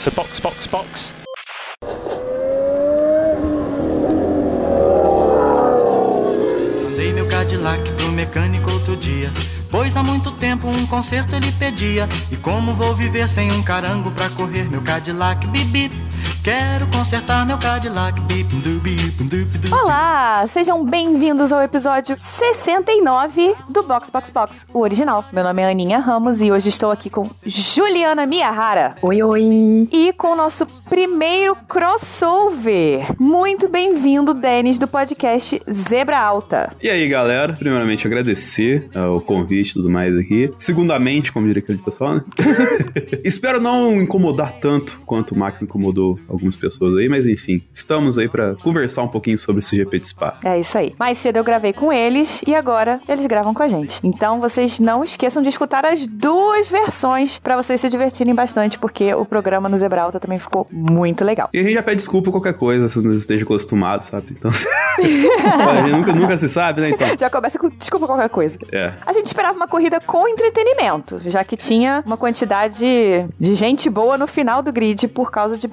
So box, box, box. Mandei meu Cadillac pro mecânico outro dia. Pois há muito tempo um conserto ele pedia. E como vou viver sem um carango pra correr meu Cadillac bip Quero consertar meu Cadillac. Olá, sejam bem-vindos ao episódio 69 do Box Box Box, o original. Meu nome é Aninha Ramos e hoje estou aqui com Juliana Miyahara. Oi, oi. E com o nosso primeiro crossover. Muito bem-vindo, Denis, do podcast Zebra Alta. E aí, galera? Primeiramente, agradecer uh, o convite e tudo mais aqui. Segundamente, como diria aquele pessoal, né? Espero não incomodar tanto quanto o Max incomodou algumas pessoas aí, mas enfim, estamos aí para conversar um pouquinho sobre esse GP de Spa. É isso aí. Mais cedo eu gravei com eles e agora eles gravam com a gente. Então vocês não esqueçam de escutar as duas versões para vocês se divertirem bastante, porque o programa no Zebralta também ficou muito legal. E a gente já pede desculpa qualquer coisa, se não esteja acostumado, sabe? Então, nunca, nunca se sabe, né? Então. Já começa com desculpa qualquer coisa. É. A gente esperava uma corrida com entretenimento, já que tinha uma quantidade de gente boa no final do grid por causa de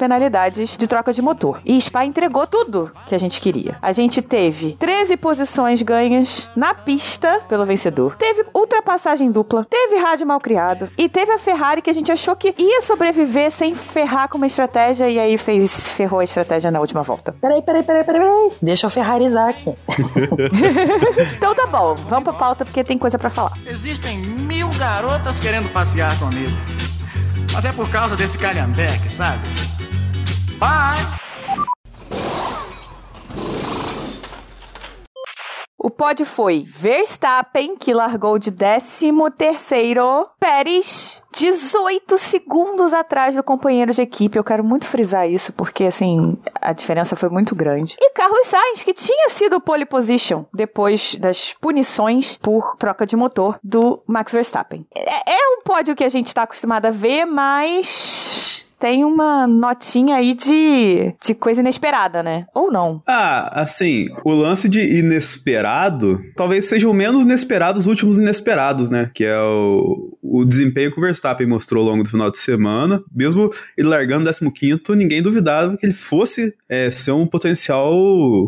penalidades de troca de motor. E Spa entregou tudo que a gente queria. A gente teve 13 posições ganhas na pista pelo vencedor. Teve ultrapassagem dupla, teve rádio mal criado e teve a Ferrari que a gente achou que ia sobreviver sem ferrar com uma estratégia e aí fez ferrou a estratégia na última volta. Peraí, peraí, peraí, peraí, peraí. Deixa eu ferrarizar aqui. então tá bom, vamos pra pauta porque tem coisa para falar. Existem mil garotas querendo passear comigo. Mas é por causa desse calhambeque, sabe? Bye! O pódio foi Verstappen, que largou de 13º, Pérez, 18 segundos atrás do companheiro de equipe. Eu quero muito frisar isso, porque, assim, a diferença foi muito grande. E Carlos Sainz, que tinha sido pole position depois das punições por troca de motor do Max Verstappen. É, é um pódio que a gente está acostumado a ver, mas tem uma notinha aí de, de coisa inesperada, né? Ou não? Ah, assim, o lance de inesperado talvez seja o menos inesperado dos últimos inesperados, né? Que é o, o desempenho que o Verstappen mostrou ao longo do final de semana. Mesmo ele largando 15, ninguém duvidava que ele fosse é, ser um potencial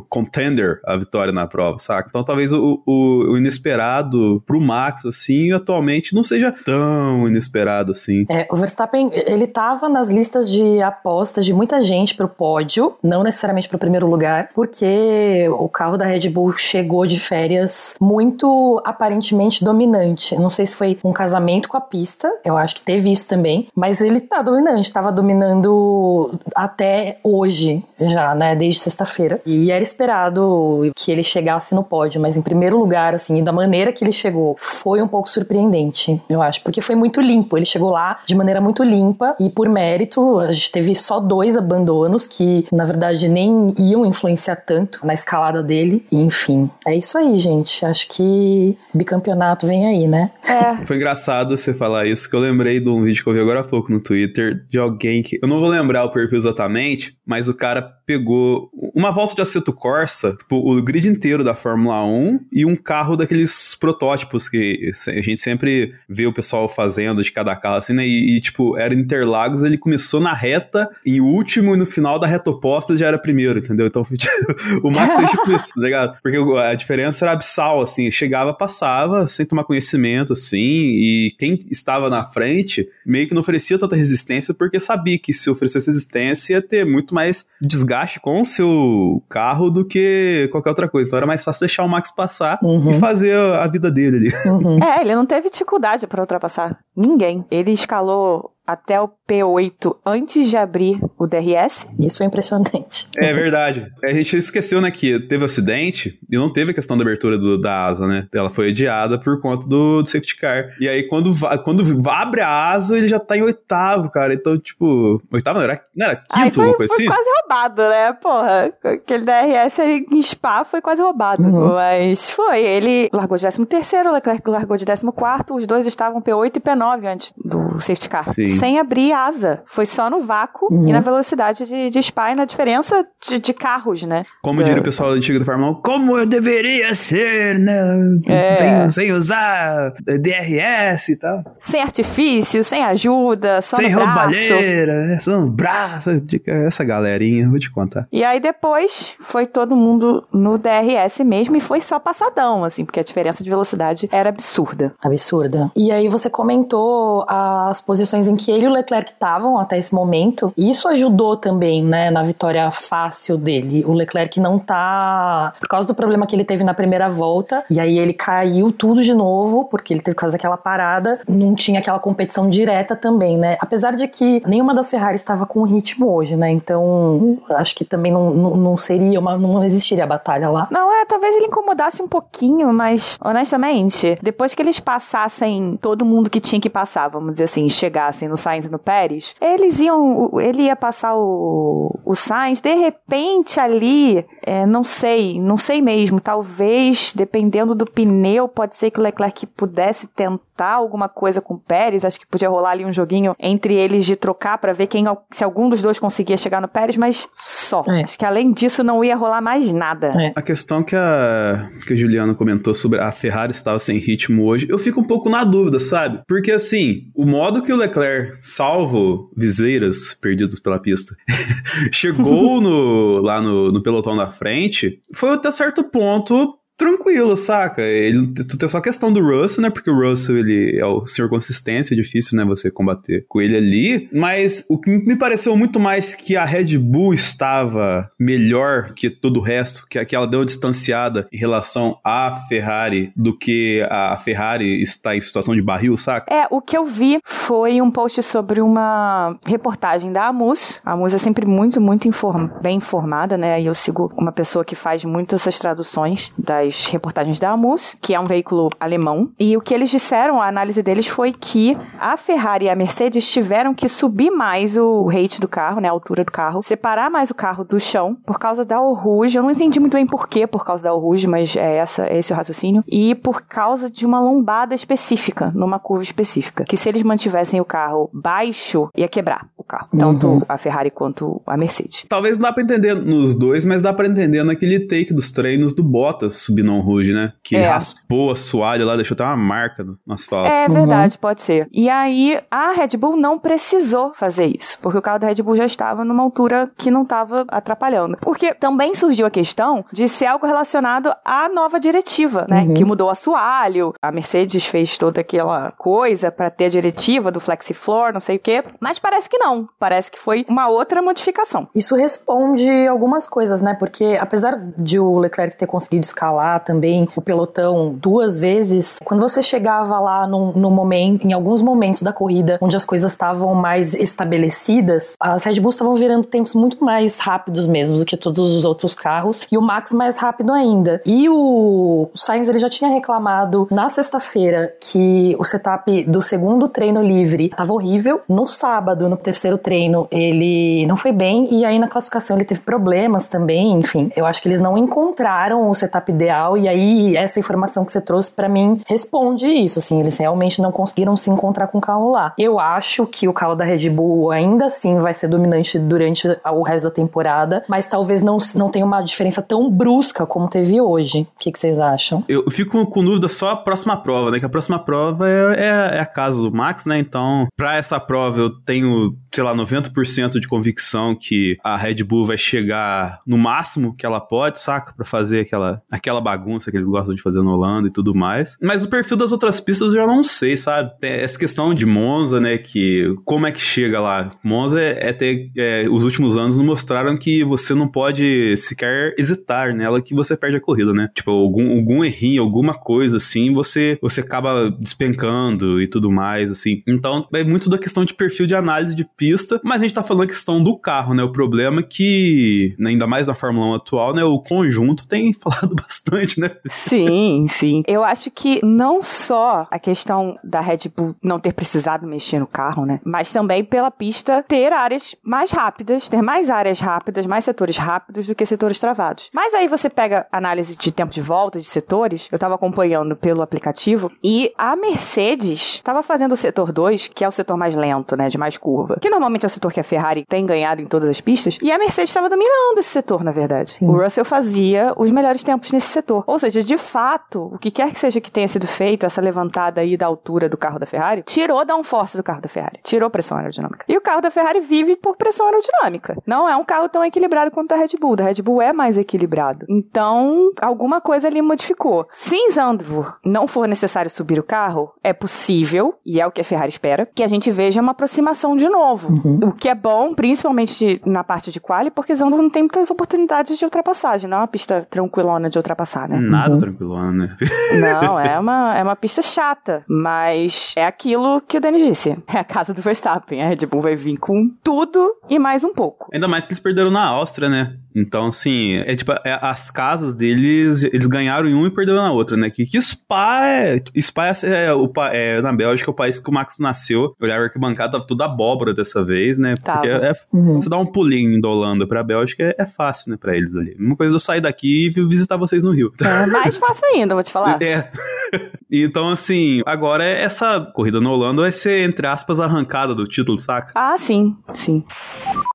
contender à vitória na prova, saca? Então talvez o, o, o inesperado pro Max, assim, atualmente não seja tão inesperado assim. É, o Verstappen, ele tava nas listas listas de apostas de muita gente para o pódio, não necessariamente para o primeiro lugar, porque o carro da Red Bull chegou de férias muito aparentemente dominante. Não sei se foi um casamento com a pista, eu acho que teve isso também, mas ele tá dominante, estava dominando até hoje já, né, desde sexta-feira. E era esperado que ele chegasse no pódio, mas em primeiro lugar, assim, da maneira que ele chegou, foi um pouco surpreendente, eu acho, porque foi muito limpo. Ele chegou lá de maneira muito limpa e por mérito a gente teve só dois abandonos que, na verdade, nem iam influenciar tanto na escalada dele. E, enfim, é isso aí, gente. Acho que bicampeonato vem aí, né? É. Foi engraçado você falar isso, que eu lembrei de um vídeo que eu vi agora há pouco no Twitter de alguém que. Eu não vou lembrar o perfil exatamente, mas o cara pegou uma volta de aceto Corsa, tipo, o grid inteiro da Fórmula 1 e um carro daqueles protótipos que a gente sempre vê o pessoal fazendo de cada carro, assim, né? E, e tipo, era Interlagos, ele começou na reta, em último, e no final da reta oposta ele já era primeiro, entendeu? Então, o Max fez tipo isso, tá ligado? Porque a diferença era abissal, assim, chegava, passava, sem tomar conhecimento, assim, e quem estava na frente meio que não oferecia tanta resistência, porque sabia que se oferecesse resistência ia ter muito mais desgaste com o seu carro do que qualquer outra coisa. Então era mais fácil deixar o Max passar uhum. e fazer a vida dele ali. Uhum. É, ele não teve dificuldade para ultrapassar. Ninguém. Ele escalou até o P8 antes de abrir o DRS. Isso foi impressionante. É verdade. A gente esqueceu, né, que teve um acidente e não teve a questão da abertura do, da asa, né? Ela foi adiada por conta do, do safety car. E aí, quando, quando abre a asa, ele já tá em oitavo, cara. Então, tipo, oitavo não era, não era quinto, aí foi, coisa foi assim? quase roubado, né? Porra, aquele DRS em Spa foi quase roubado. Uhum. Mas foi, ele largou de 13 terceiro, Leclerc largou de 14 os dois estavam P8 e P9 antes do safety car. Sim. Sem abrir asa. Foi só no vácuo uhum. e na velocidade de, de spa e na diferença de, de carros, né? Como diria o pessoal antigo do Fórmula 1, como eu deveria ser, né? É. Sem, sem usar DRS e tal. Sem artifício, sem ajuda, só sem no braço. roubalheira, né? só no braço. Essa galerinha, vou te contar. E aí depois foi todo mundo no DRS mesmo e foi só passadão, assim, porque a diferença de velocidade era absurda. Absurda. E aí você comentou as posições em que ele e o Leclerc estavam até esse momento. E isso ajudou também, né, na vitória fácil dele. O Leclerc não tá. Por causa do problema que ele teve na primeira volta, e aí ele caiu tudo de novo, porque ele teve que fazer aquela parada, não tinha aquela competição direta também, né? Apesar de que nenhuma das Ferraris estava com ritmo hoje, né? Então, acho que também não, não, não seria uma. não existiria a batalha lá. Não, é, talvez ele incomodasse um pouquinho, mas honestamente, depois que eles passassem todo mundo que tinha que passar, vamos dizer assim, chegassem no Sainz e no Pérez, eles iam. Ele ia passar o, o Sainz, de repente ali, é, não sei, não sei mesmo, talvez, dependendo do pneu, pode ser que o Leclerc pudesse tentar alguma coisa com o Pérez, acho que podia rolar ali um joguinho entre eles de trocar para ver quem se algum dos dois conseguia chegar no Pérez, mas só. É. Acho que além disso não ia rolar mais nada. É. A questão que a que a Juliana comentou sobre a Ferrari estava sem ritmo hoje, eu fico um pouco na dúvida, sabe? Porque assim, o modo que o Leclerc, salvo viseiras perdidas pela pista, chegou no, lá no, no pelotão da frente, foi até certo ponto tranquilo, saca? Ele, tu tem só a questão do Russell, né? Porque o Russell, ele é o senhor consistência, é difícil, né? Você combater com ele ali. Mas o que me pareceu muito mais que a Red Bull estava melhor que todo o resto, que, que ela deu uma distanciada em relação à Ferrari do que a Ferrari está em situação de barril, saca? É, o que eu vi foi um post sobre uma reportagem da Amus. A Amus é sempre muito, muito inform bem informada, né? E eu sigo uma pessoa que faz muito essas traduções das das reportagens da Amus, que é um veículo alemão, e o que eles disseram, a análise deles foi que a Ferrari e a Mercedes tiveram que subir mais o rate do carro, né, a altura do carro, separar mais o carro do chão por causa da Rouge. Eu não entendi muito bem por que por causa da Rouge, mas é essa, esse o raciocínio. E por causa de uma lombada específica, numa curva específica, que se eles mantivessem o carro baixo, ia quebrar o carro, tanto uhum. a Ferrari quanto a Mercedes. Talvez não dá para entender nos dois, mas dá para entender naquele take dos treinos do Bottas Binon Rouge, né? Que é. raspou a soalha lá, deixou até uma marca no, asfalto. É verdade, uhum. pode ser. E aí, a Red Bull não precisou fazer isso, porque o carro da Red Bull já estava numa altura que não estava atrapalhando. Porque também surgiu a questão de ser algo relacionado à nova diretiva, né? Uhum. Que mudou o assoalho, a Mercedes fez toda aquela coisa para ter a diretiva do FlexiFloor, não sei o quê, mas parece que não. Parece que foi uma outra modificação. Isso responde algumas coisas, né? Porque apesar de o Leclerc ter conseguido escalar também o pelotão duas vezes, quando você chegava lá no, momento, em alguns momentos da corrida onde as coisas estavam mais estabelecidas, as Red Bulls estavam virando tempos muito mais rápidos mesmo do que todos os outros carros e o Max mais rápido ainda. E o Sainz ele já tinha reclamado na sexta-feira que o setup do segundo treino livre estava horrível. No sábado, no terceiro treino, ele não foi bem e aí na classificação ele teve problemas também. Enfim, eu acho que eles não encontraram o setup ideal real. E aí, essa informação que você trouxe para mim responde isso. Assim, eles realmente não conseguiram se encontrar com o carro lá. Eu acho que o carro da Red Bull ainda assim vai ser dominante durante o resto da temporada, mas talvez não, não tenha uma diferença tão brusca como teve hoje. O que, que vocês acham? Eu fico com dúvida só a próxima prova, né? Que a próxima prova é, é, é a casa do Max, né? Então, pra essa prova eu tenho, sei lá, 90% de convicção que a Red Bull vai chegar no máximo que ela pode, saca? Pra fazer aquela, aquela bagunça que eles gostam de fazer no Holanda e tudo mais. Mas o perfil das outras pistas eu já não sei, sabe? Tem essa questão de Monza, né? Que como é que chega lá? Monza é, é ter. É, os últimos anos mostraram que você não pode sequer hesitar nela que você perde a corrida, né? Tipo, algum, algum errinho, alguma coisa assim, você, você acaba despencando e tudo mais, assim. Então, é muito da questão de perfil de análise de pista, mas a gente tá falando a questão do carro, né? O problema é que, né, ainda mais na Fórmula 1 atual, né, o conjunto tem falado bastante, né? Sim, sim. Eu acho que não só a questão da Red Bull não ter precisado mexer no carro, né, mas também pela pista ter áreas mais rápidas, ter mais áreas rápidas, mais setores rápidos do que setores travados. Mas aí você pega análise de tempo de volta de setores, eu tava acompanhando pelo aplicativo e a Mercedes estava fazendo o setor 2, que é o setor mais lento, né, de mais curva, que normalmente é o setor que a Ferrari tem ganhado em todas as pistas, e a Mercedes estava dominando esse setor, na verdade. Sim. O Russell fazia os melhores tempos nesse setor. Ou seja, de fato, o que quer que seja que tenha sido feito, essa levantada aí da altura do carro da Ferrari, tirou downforce do carro da Ferrari, tirou pressão aerodinâmica. E o carro da Ferrari vive por pressão aerodinâmica. Não é um carro tão equilibrado quanto a Red Bull. A Red Bull é mais equilibrado. Então, alguma coisa ali modificou. Se em Zandvoort não for necessário subir o carro, é possível, e é o que a Ferrari espera, que a gente veja uma aproximação de novo. Uhum. O que é bom, principalmente de, na parte de quali, porque Zandvoort não tem muitas oportunidades de ultrapassagem. Não é uma pista tranquilona de ultrapassar, né? Nada uhum. tranquilona, né? não, é uma, é uma pista chata, mas é aquilo que o Denis disse. É a casa do Verstappen. A Red Bull vai vir com tudo e mais um pouco. Ainda mais que eles perderam na Áustria, né? Então, assim, é tipo, é, as casas deles, eles ganharam em um e perderam na outra, né? Que, que Spa é. Spa é, o, é, na Bélgica, é o país que o Max nasceu. Eu olhava a arquibancada, tava tudo abóbora dessa vez, né? Porque é, uhum. você dá um pulinho da Holanda pra Bélgica é, é, fácil, né, pra eles ali. Uma coisa eu sair daqui e visitar vocês no Rio. É mais fácil ainda, vou te falar. É. então, assim, agora essa corrida no Holanda vai ser, entre aspas, arrancada do título, saca? Ah, sim, sim.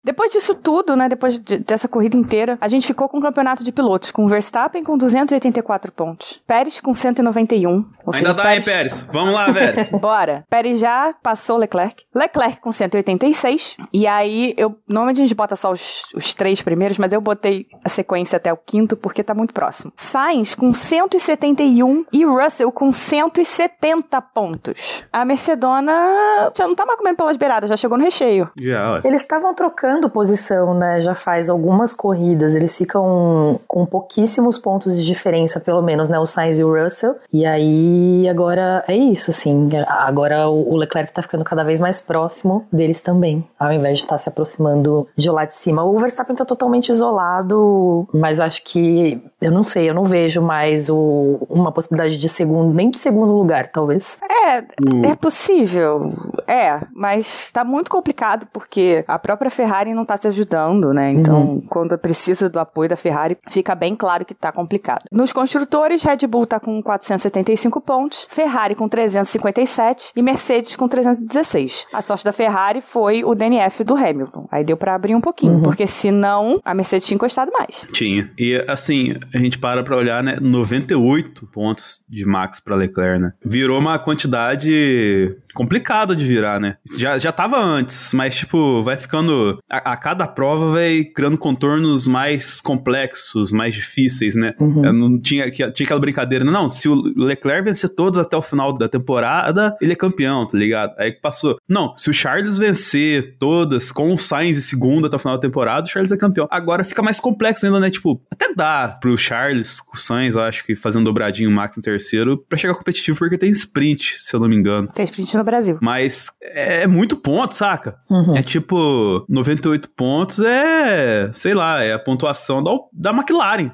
Depois disso tudo, né, depois de, dessa corrida inteira, a gente ficou com o campeonato de pilotos, com Verstappen com 284 pontos, Pérez com 191. Ainda seja, dá, Pérez... hein, Pérez? Vamos lá, Pérez. Bora. Pérez já passou Leclerc. Leclerc com 186. E aí, eu normalmente a gente bota só os, os três primeiros, mas eu botei a sequência até o quinto porque tá muito próximo. Sainz com 171 e Russell com 170 pontos. A Mercedona já não tá mais comendo pelas beiradas, já chegou no recheio. Yeah. Eles estavam trocando posição, né? Já faz algumas corridas. Eles ficam com pouquíssimos pontos de diferença, pelo menos, né? O Sainz e o Russell. E aí, agora é isso, assim. Agora o Leclerc tá ficando cada vez mais próximo deles também, ao invés de estar tá se aproximando de lá de cima. O Verstappen tá totalmente isolado, mas acho que, eu não sei, eu não vejo mais o, uma possibilidade de segundo, nem de segundo lugar, talvez. É, uh. é possível. É, mas tá muito complicado porque a própria Ferrari não tá se ajudando, né? Então, uhum. quando precisa do apoio da Ferrari, fica bem claro que tá complicado. Nos construtores, Red Bull tá com 475 pontos, Ferrari com 357 e Mercedes com 316. A sorte da Ferrari foi o DNF do Hamilton. Aí deu para abrir um pouquinho, uhum. porque senão a Mercedes tinha encostado mais. Tinha. E assim, a gente para pra olhar, né? 98 pontos de Max para Leclerc, né? Virou uma quantidade complicado de virar, né? Já, já tava antes, mas, tipo, vai ficando. A, a cada prova vai criando contornos mais complexos, mais difíceis, né? Uhum. Não tinha, tinha aquela brincadeira, não, se o Leclerc vencer todos até o final da temporada, ele é campeão, tá ligado? Aí passou. Não, se o Charles vencer todas com o Sainz em segundo até o final da temporada, o Charles é campeão. Agora fica mais complexo ainda, né? Tipo, até dá pro Charles, com o Sainz, acho que fazendo dobradinho o Max no terceiro, pra chegar competitivo, porque tem sprint, se eu não me engano. Tem sprint no Brasil. Mas é muito ponto, saca? Uhum. É tipo, 98 pontos é, sei lá, é a pontuação da, da McLaren.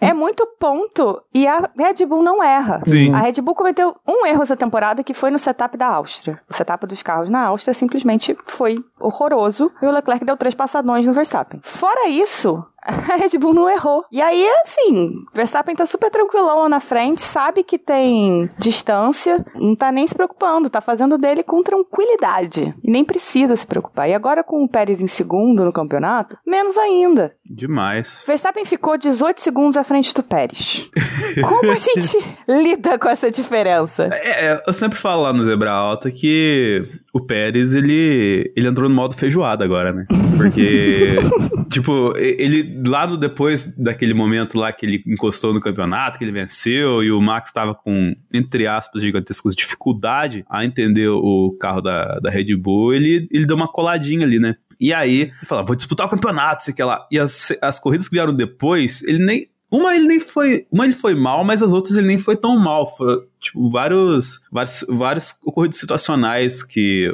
É. é muito ponto e a Red Bull não erra. Sim. A Red Bull cometeu um erro essa temporada que foi no setup da Áustria. O setup dos carros na Áustria simplesmente foi horroroso e o Leclerc deu três passadões no Verstappen. Fora isso, a Red Bull não errou. E aí, assim, Verstappen tá super tranquilão lá na frente, sabe que tem distância, não tá nem se preocupando, tá fazendo dele com tranquilidade. E nem precisa se preocupar. E agora com o Pérez em segundo no campeonato, menos ainda. Demais. Verstappen ficou 18 segundos à frente do Pérez. Como a gente lida com essa diferença? É, é, eu sempre falo lá no Zebra Alta que o Pérez, ele, ele entrou no modo feijoada agora, né? Porque, tipo, ele lá depois daquele momento lá que ele encostou no campeonato, que ele venceu e o Max estava com, entre aspas, gigantescas dificuldade a entender o carro da, da Red Bull, ele, ele deu uma coladinha ali, né? E aí, falou, vou disputar o campeonato, sei que lá. E as, as corridas que vieram depois, ele nem. Uma ele nem foi. Uma ele foi mal, mas as outras ele nem foi tão mal. Foi, tipo, vários. Vários, vários ocorridos situacionais que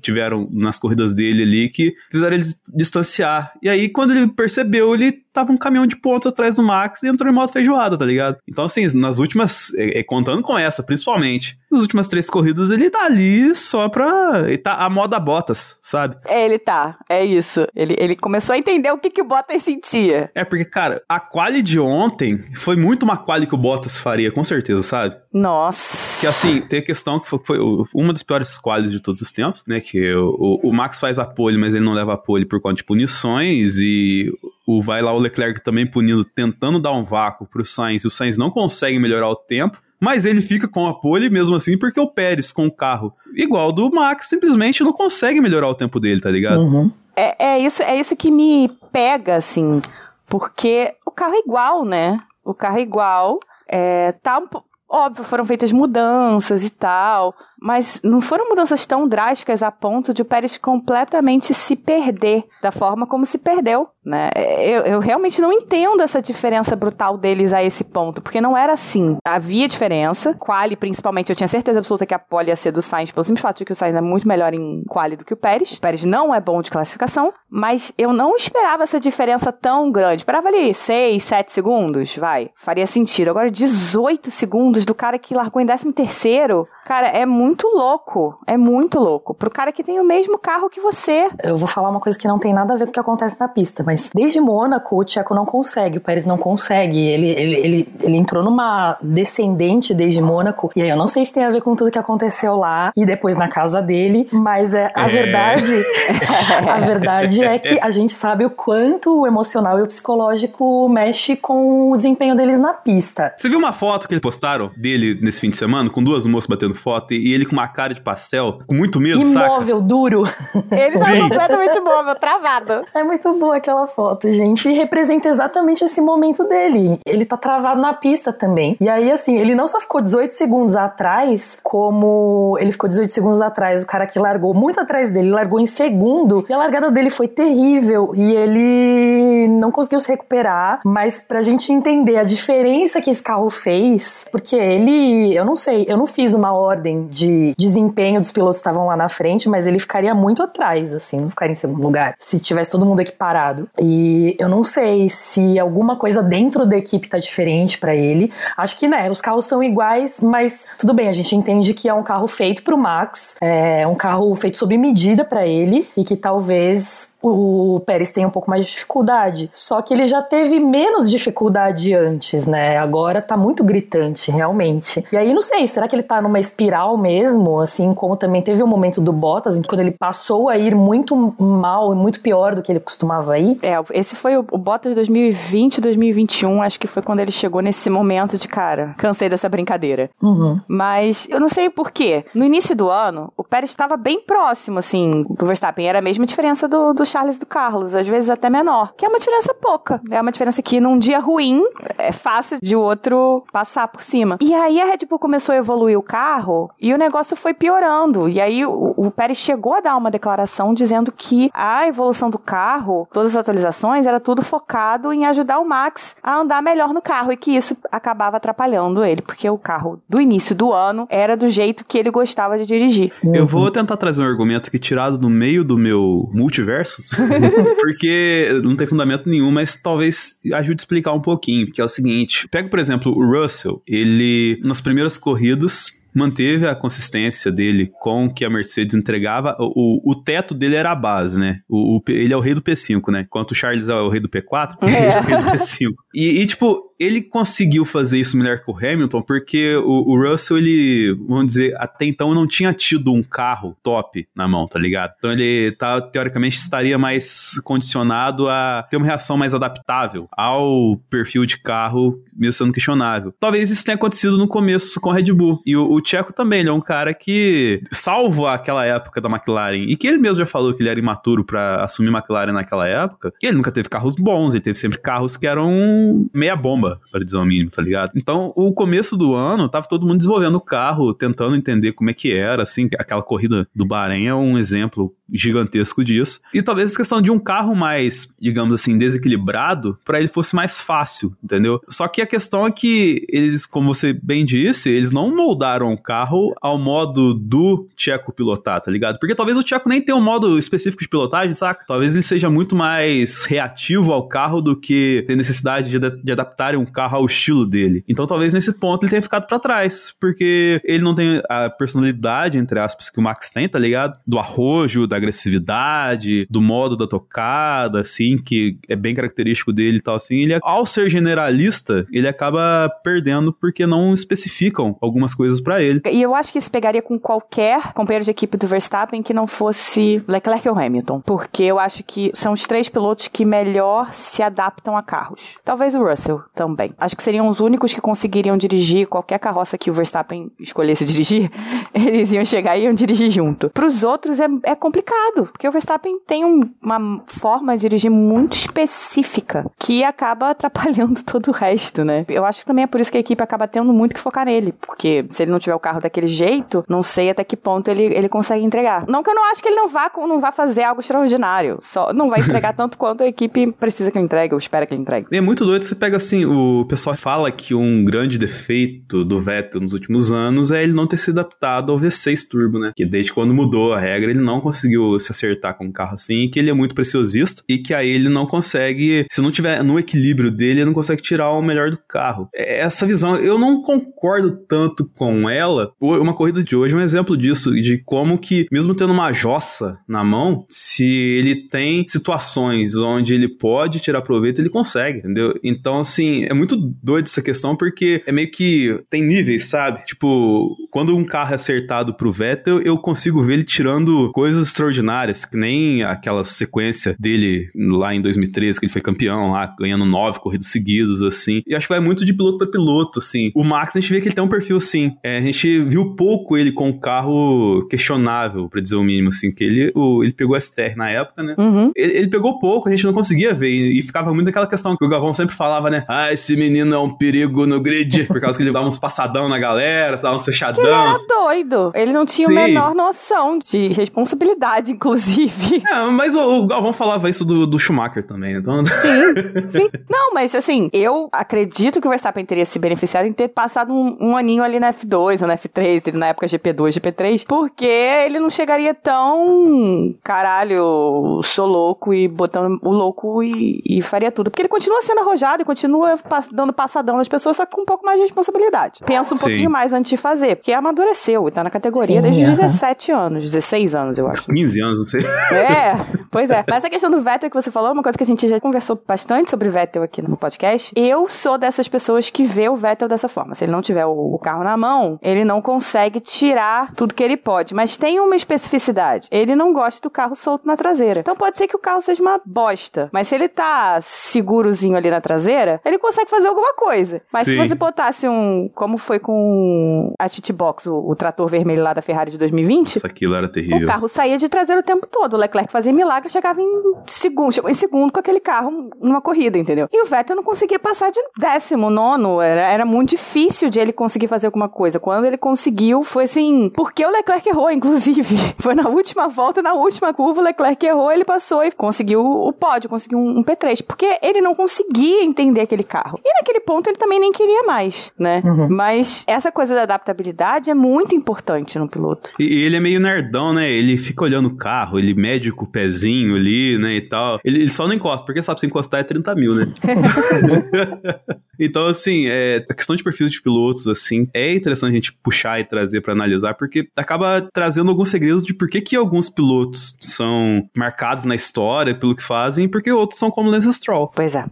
tiveram nas corridas dele ali que fizeram ele distanciar. E aí, quando ele percebeu, ele tava um caminhão de pontos atrás do Max e entrou em modo feijoada, tá ligado? Então, assim, nas últimas, é, é, contando com essa, principalmente, nas últimas três corridas, ele tá ali só pra. Ele tá a moda Bottas, sabe? É, ele tá. É isso. Ele, ele começou a entender o que, que o Bottas sentia. É, porque, cara, a quali de ontem foi muito uma quali que o Bottas faria, com certeza, sabe? Nossa. Que assim, tem a questão que foi, foi uma das piores qualis de todos os tempos, né? Que o, o, Max faz a pole, mas ele não leva a pole por conta de punições, e o vai lá o Leclerc também punindo, tentando dar um vácuo pro Sainz, e o Sainz não consegue melhorar o tempo. Mas ele fica com a pole mesmo assim, porque o Pérez com o carro igual do Max simplesmente não consegue melhorar o tempo dele, tá ligado? Uhum. É, é, isso, é isso que me pega, assim, porque o carro é igual, né? O carro é igual, é, tá um, Óbvio, foram feitas mudanças e tal, mas não foram mudanças tão drásticas a ponto de o Pérez completamente se perder da forma como se perdeu, né? Eu, eu realmente não entendo essa diferença brutal deles a esse ponto, porque não era assim. Havia diferença, quali principalmente, eu tinha certeza absoluta que a pole ia ser do Sainz, pelo simples fato de que o Sainz é muito melhor em quali do que o Pérez. O Pérez não é bom de classificação, mas eu não esperava essa diferença tão grande. Esperava ali 6, 7 segundos, vai, faria sentido. Agora 18 segundos do cara que largou em 13 terceiro, cara, é muito louco. É muito louco. Pro cara que tem o mesmo carro que você. Eu vou falar uma coisa que não tem nada a ver com o que acontece na pista, mas desde Mônaco o Tcheco não consegue, o Pérez não consegue. Ele, ele, ele, ele entrou numa descendente desde Mônaco. E aí eu não sei se tem a ver com tudo que aconteceu lá e depois na casa dele, mas é, a é. verdade. a verdade é que a gente sabe o quanto o emocional e o psicológico mexe com o desempenho deles na pista. Você viu uma foto que eles postaram dele nesse fim de semana, com duas moças batendo foto e ele ele com uma cara de pastel, com muito medo, Imóvel, saca? Imóvel, duro. Ele tá completamente imóvel, travado. É muito boa aquela foto, gente. E representa exatamente esse momento dele. Ele tá travado na pista também. E aí, assim, ele não só ficou 18 segundos atrás, como ele ficou 18 segundos atrás, o cara que largou muito atrás dele, largou em segundo, e a largada dele foi terrível. E ele não conseguiu se recuperar, mas pra gente entender a diferença que esse carro fez, porque ele, eu não sei, eu não fiz uma ordem de de desempenho dos pilotos que estavam lá na frente, mas ele ficaria muito atrás, assim, não ficaria em segundo lugar, se tivesse todo mundo equiparado. E eu não sei se alguma coisa dentro da equipe tá diferente para ele. Acho que, né, os carros são iguais, mas tudo bem, a gente entende que é um carro feito pro Max, é um carro feito sob medida para ele e que talvez o Pérez tem um pouco mais de dificuldade. Só que ele já teve menos dificuldade antes, né? Agora tá muito gritante, realmente. E aí, não sei, será que ele tá numa espiral mesmo? Assim como também teve o um momento do Bottas, quando ele passou a ir muito mal e muito pior do que ele costumava ir? É, esse foi o, o Bottas 2020, 2021, acho que foi quando ele chegou nesse momento de, cara, cansei dessa brincadeira. Uhum. Mas eu não sei por quê. No início do ano, o Pérez estava bem próximo, assim, do Verstappen. Era a mesma diferença do, do Charles do Carlos, às vezes até menor, que é uma diferença pouca. É uma diferença que num dia ruim é fácil de outro passar por cima. E aí a Red Bull começou a evoluir o carro e o negócio foi piorando. E aí o, o Pérez chegou a dar uma declaração dizendo que a evolução do carro, todas as atualizações, era tudo focado em ajudar o Max a andar melhor no carro e que isso acabava atrapalhando ele, porque o carro do início do ano era do jeito que ele gostava de dirigir. Eu vou tentar trazer um argumento que tirado do meio do meu multiverso, porque não tem fundamento nenhum, mas talvez ajude a explicar um pouquinho, que é o seguinte, pega por exemplo o Russell, ele nas primeiras corridas manteve a consistência dele com o que a Mercedes entregava. O, o teto dele era a base, né? O, o, ele é o rei do P5, né? Enquanto o Charles é o rei do P4, é. ele é o rei do P5. E, e, tipo, ele conseguiu fazer isso melhor que o Hamilton, porque o, o, Russell, ele, vamos dizer, até então não tinha tido um carro top na mão, tá ligado? Então ele, tá, teoricamente, estaria mais condicionado a ter uma reação mais adaptável ao perfil de carro, mesmo sendo questionável. Talvez isso tenha acontecido no começo com a Red Bull. E o, o Checo também, ele é um cara que, salvo aquela época da McLaren, e que ele mesmo já falou que ele era imaturo para assumir McLaren naquela época, ele nunca teve carros bons, ele teve sempre carros que eram meia bomba para dizer o mínimo, tá ligado? Então, o começo do ano, tava todo mundo desenvolvendo o carro, tentando entender como é que era, assim, aquela corrida do Bahrein é um exemplo gigantesco disso. E talvez a questão de um carro mais, digamos assim, desequilibrado, para ele fosse mais fácil, entendeu? Só que a questão é que eles, como você bem disse, eles não moldaram o carro ao modo do Tcheco pilotar, tá ligado? Porque talvez o Tcheco nem tenha um modo específico de pilotagem, saca? Talvez ele seja muito mais reativo ao carro do que ter necessidade de, de adaptarem um carro ao estilo dele. Então talvez nesse ponto ele tenha ficado para trás, porque ele não tem a personalidade, entre aspas, que o Max tem, tá ligado? Do arrojo, da agressividade, do modo da tocada, assim, que é bem característico dele e tal, assim. Ele, ao ser generalista, ele acaba perdendo porque não especificam algumas coisas para ele. E eu acho que isso pegaria com qualquer companheiro de equipe do Verstappen que não fosse Leclerc ou Hamilton, porque eu acho que são os três pilotos que melhor se adaptam a carros. Talvez o Russell também. Acho que seriam os únicos que conseguiriam dirigir qualquer carroça que o Verstappen escolhesse dirigir, eles iam chegar e iam dirigir junto. Para os outros é, é complicado, porque o Verstappen tem um, uma forma de dirigir muito específica que acaba atrapalhando todo o resto, né? Eu acho que também é por isso que a equipe acaba tendo muito que focar nele, porque se ele não tiver o carro daquele jeito, não sei até que ponto ele, ele consegue entregar. Não que eu não acho que ele não vá, não vá fazer algo extraordinário, só não vai entregar tanto quanto a equipe precisa que ele entregue ou espera que ele entregue. É muito doido, você pega assim, o pessoal fala que um grande defeito do Vettel nos últimos anos é ele não ter se adaptado ao V6 Turbo, né? Que desde quando mudou a regra, ele não conseguiu se acertar com um carro assim, que ele é muito preciosista e que aí ele não consegue, se não tiver no equilíbrio dele, ele não consegue tirar o melhor do carro. É, essa visão, eu não concordo tanto com ela. Uma corrida de hoje é um exemplo disso, de como que, mesmo tendo uma jossa na mão, se ele tem situações onde ele pode tirar proveito, ele consegue, entendeu? Então, assim, é muito doido essa questão, porque é meio que tem níveis, sabe? Tipo, quando um carro é acertado pro Vettel, eu consigo ver ele tirando coisas extraordinárias, que nem aquela sequência dele lá em 2013, que ele foi campeão lá, ganhando nove corridas seguidas, assim. E acho que vai muito de piloto para piloto, assim. O Max, a gente vê que ele tem um perfil, assim. É, a gente viu pouco ele com um carro questionável, pra dizer o mínimo, assim, que ele, o, ele pegou STR na época, né? Uhum. Ele, ele, pegou pouco, a gente não conseguia ver, e, e ficava muito aquela questão que o Galvão sempre falava, né? Ah, esse menino é um perigo no grid, por causa que ele dava uns passadão na galera, dava uns fechadão. Ele era doido. Ele não tinha Sim. a menor noção de responsabilidade, inclusive. É, mas o, o Galvão falava isso do, do Schumacher também, então... Sim, sim. Não, mas assim, eu acredito que o Verstappen teria se beneficiado em ter passado um, um aninho ali na F2 ou na F3, na época GP2, GP3, porque ele não chegaria tão caralho, sou louco e botando o louco e, e faria tudo. Porque ele continua sendo arrojado e continua pass dando passadão nas pessoas, só com um pouco mais de responsabilidade. Pensa um Sim. pouquinho mais antes de fazer, porque amadureceu e tá na categoria Sim, desde os 17 anos, 16 anos, eu acho. 15 anos, não sei. É, pois é. Mas a questão do Vettel que você falou, é uma coisa que a gente já conversou bastante sobre Vettel aqui no podcast. Eu sou dessas pessoas que vê o Vettel dessa forma. Se ele não tiver o, carro na mão, ele não consegue tirar tudo que ele pode. Mas tem uma especificidade. Ele não gosta do carro solto na traseira. Então pode ser que o carro seja uma bosta. Mas se ele tá segurozinho ali na traseira, ele consegue fazer alguma coisa. Mas Sim. se você botasse um. Como foi com a Box, o, o, trator vermelho lá da Ferrari de 2020. Isso aquilo era terrível. O carro saía de traseira o tempo todo. O Leclerc fazia milagre chegava em segundo. Chegou em segundo com aquele carro numa corrida, entendeu? E o Vettel não conseguia passar de décimo, nono. Era, era muito difícil de ele conseguir fazer alguma coisa. Quando ele conseguiu, foi assim. Porque o Leclerc errou, inclusive. Foi na última volta, na última curva, o Leclerc errou, ele passou e conseguiu o pódio, conseguiu um P3. Porque ele não conseguia entender aquele carro. E naquele ponto ele também nem queria mais, né? Uhum. Mas essa coisa da adaptabilidade é muito importante no piloto. E ele é meio nerdão, né? Ele fica olhando o carro, ele mede com o pezinho ali, né? E tal. Ele, ele só não encosta, porque sabe, se encostar é 30 mil, né? então, assim, é, a questão de perfil de pilotos, assim, é interessante a gente puxar e trazer para analisar, porque acaba trazendo alguns segredos de por que, que alguns pilotos são marcados na história pelo que fazem e por que outros são como Lance Stroll. Pois é.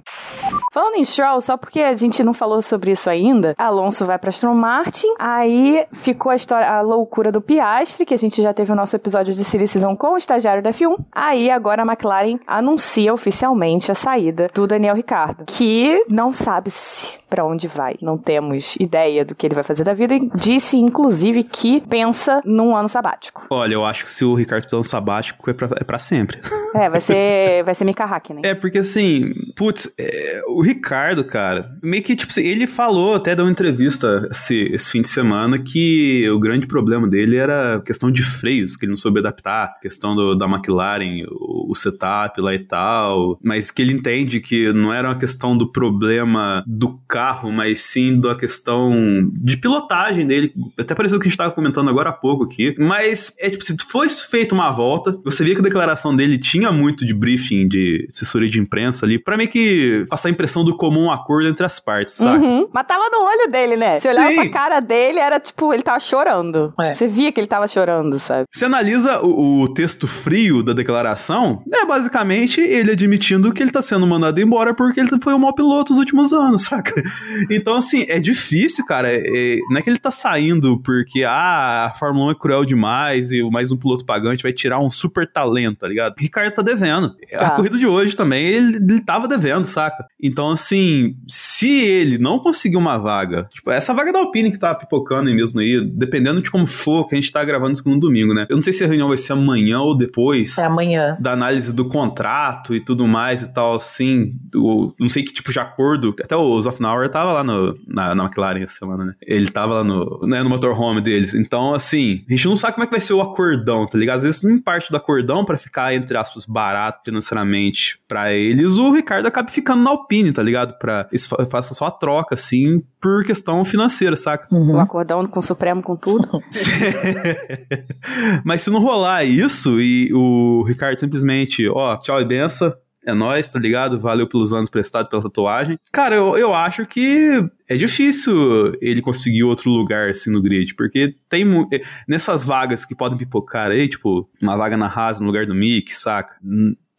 Falando em Stroll, só porque a gente não falou sobre isso ainda, Alonso vai para Aston Martin, aí ficou a história, a loucura do Piastri, que a gente já teve o nosso episódio de Silly Season com o estagiário da F1. Aí agora a McLaren anuncia oficialmente a saída do Daniel Ricardo, que não sabe se para onde vai. Não temos ideia do que ele vai fazer da vida. E disse, inclusive, que pensa num ano sabático. Olha, eu acho que se o Ricardo fizer um sabático é pra, é pra sempre. É, vai ser, vai ser Mika Hakkinen. É, porque assim, putz, é, o Ricardo, cara, meio que, tipo, ele falou, até deu uma entrevista esse, esse fim de semana, que o grande problema dele era questão de freios, que ele não soube adaptar, questão do, da McLaren, o, o setup lá e tal, mas que ele entende que não era uma questão do problema do carro, mas sim da questão de pilotagem dele, até parecido que a gente tava comentando agora há pouco aqui, mas é tipo, se foi feita uma volta, você via que a declaração dele tinha muito de briefing, de assessoria de imprensa ali, pra meio que passar a impressão do comum acordo entre as partes, sabe? Uhum. Mas tava no olho dele, né? Você olhava Sim. pra cara dele, era tipo, ele tava chorando. É. Você via que ele tava chorando, sabe? Você analisa o, o texto frio da declaração, é basicamente ele admitindo que ele tá sendo mandado embora porque ele foi um mau piloto nos últimos anos, saca? Então, assim, é difícil, cara. É- é- não é que ele tá saindo porque, ah, a Fórmula 1 é cruel demais e mais um piloto pagante vai tirar um super talento, tá ligado? Ricardo tá devendo. Tá. A corrida de hoje também, ele, ele tava devendo, saca? Então, assim, se ele não conseguir uma vaga, tipo, essa vaga da Alpine que tá pipocando aí mesmo aí, dependendo de como for, que a gente tá gravando isso no domingo, né? Eu não sei se a reunião vai ser amanhã ou depois É amanhã. da análise do contrato e tudo mais e tal, assim, do, não sei que tipo de acordo, até o Zofnauer tava lá no, na, na McLaren essa semana, né? Ele tava lá no, né, no motorhome deles, então, assim, a gente não sabe como é que vai ser o acordão, tá ligado? Às vezes, em parte do acordão, pra ficar, entre aspas, barato financeiramente pra eles, o Ricardo acaba ficando na Alpine, tá ligado? Pra eles fa- façam só a troca, assim, por questão financeira, saca? Uhum. O acordão com o Supremo com tudo. Mas se não rolar isso e o Ricardo simplesmente, ó, tchau e benção, é nóis, tá ligado? Valeu pelos anos prestados pela tatuagem. Cara, eu, eu acho que é difícil ele conseguir outro lugar assim no grid, porque tem eh, nessas vagas que podem pipocar aí, tipo, uma vaga na Haas no lugar do Mick, saca?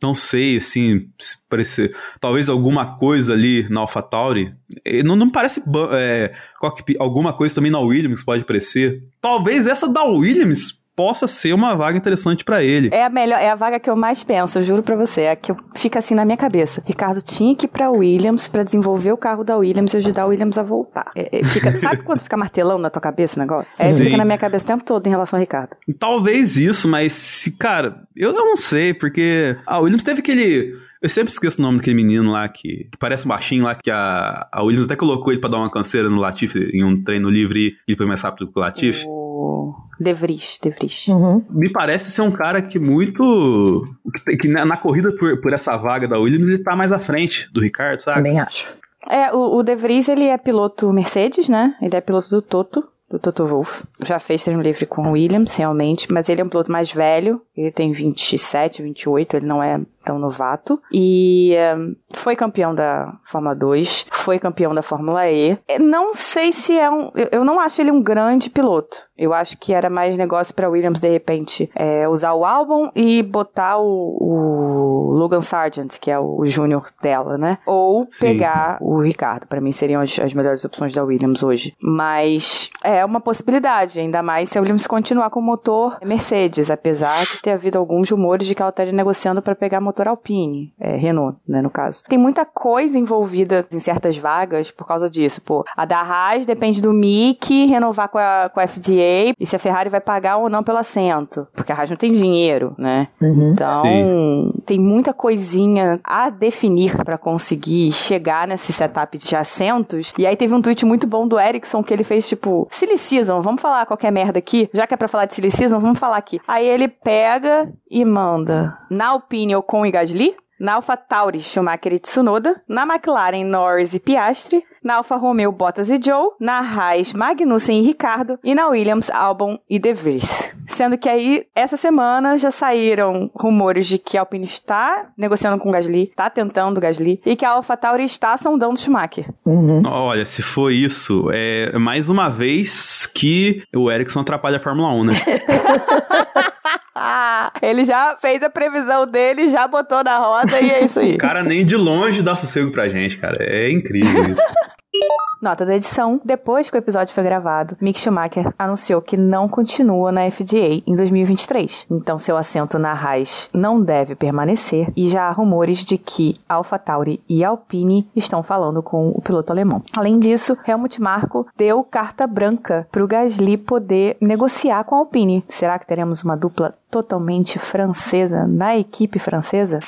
Não sei, assim, se parecer. Talvez alguma coisa ali na AlphaTauri. eh, Não, não parece é, alguma coisa também na Williams pode aparecer. Talvez essa da Williams possa ser uma vaga interessante pra ele. É a melhor, é a vaga que eu mais penso, eu juro pra você. É a que eu- fica assim na minha cabeça. Ricardo tinha que ir pra Williams pra desenvolver o carro da Williams e ajudar a Williams a voltar. É, é, fica- sabe quando fica martelando na tua cabeça o negócio? É, Sim. fica na minha cabeça o tempo todo em relação ao Ricardo. Talvez isso, mas cara, eu não sei, porque a Williams teve aquele. Eu sempre esqueço o nome daquele menino lá que, que parece um baixinho lá, que a, a Williams até colocou ele pra dar uma canseira no Latifi em um treino livre e ele foi mais rápido que o Latifi. O De Vries, De Vries. Uhum. Me parece ser um cara que muito. que, que na, na corrida por, por essa vaga da Williams ele tá mais à frente do Ricardo, sabe? Também acho. É, o, o De Vries, ele é piloto Mercedes, né? Ele é piloto do Toto, do Toto Wolff. Já fez treino livre com o Williams, realmente, mas ele é um piloto mais velho. Ele tem 27, 28, ele não é tão novato. E ehm, foi campeão da Fórmula 2, foi campeão da Fórmula E. Eu não sei se é um... Eu, não acho ele um grande piloto. Eu acho que era mais negócio pra Williams, de repente, é, usar o álbum e botar o, o Logan Sargent, que é o júnior dela, né? Ou Sim. pegar o Ricardo. Pra mim seriam as, as melhores opções da Williams hoje. Mas é uma possibilidade, ainda mais se a Williams continuar com o motor Mercedes, apesar de ter havido alguns rumores de que ela estaria negociando pra pegar motor Alpine, é, Renault, né, no caso. Tem muita coisa envolvida em certas vagas por causa disso. Pô, a da Haas depende do Mick renovar com a, com a FDA e se a Ferrari vai pagar ou não pelo assento, porque a Haas não tem dinheiro, né? Uhum. Então, tem muita coisinha a definir pra conseguir chegar nesse setup de assentos. E aí teve um tweet muito bom do Ericsson que ele fez tipo, Silly Season, vamos falar qualquer merda aqui? Já que é pra falar de Silly Season, vamos falar aqui. Aí ele pega e manda na Alpine Ocon e Gasly, na AlphaTauri Schumacher e Tsunoda, na McLaren Norris e Piastri, na Alfa Romeo Bottas e Joe, na Haas Magnussen e Ricardo e na Williams Albon e De Vries. Sendo que aí, essa semana, já saíram rumores de que a Alpine está negociando com o Gasly, está tentando o Gasly, e que a AlphaTauri está sondando o Schumacher. Uhum. Olha, se for isso, é mais uma vez que o Ericsson atrapalha a Fórmula 1, né? Ele já fez a previsão dele, já botou na roda e é isso aí. O cara nem de longe dá sossego pra gente, cara. É incrível isso. Nota da edição: depois que o episódio foi gravado, Mick Schumacher anunciou que não continua na FDA em 2023. Então seu assento na Haas não deve permanecer e já há rumores de que AlphaTauri e Alpine estão falando com o piloto alemão. Além disso, Helmut Marko deu carta branca para o Gasly poder negociar com a Alpine. Será que teremos uma dupla totalmente francesa na equipe francesa?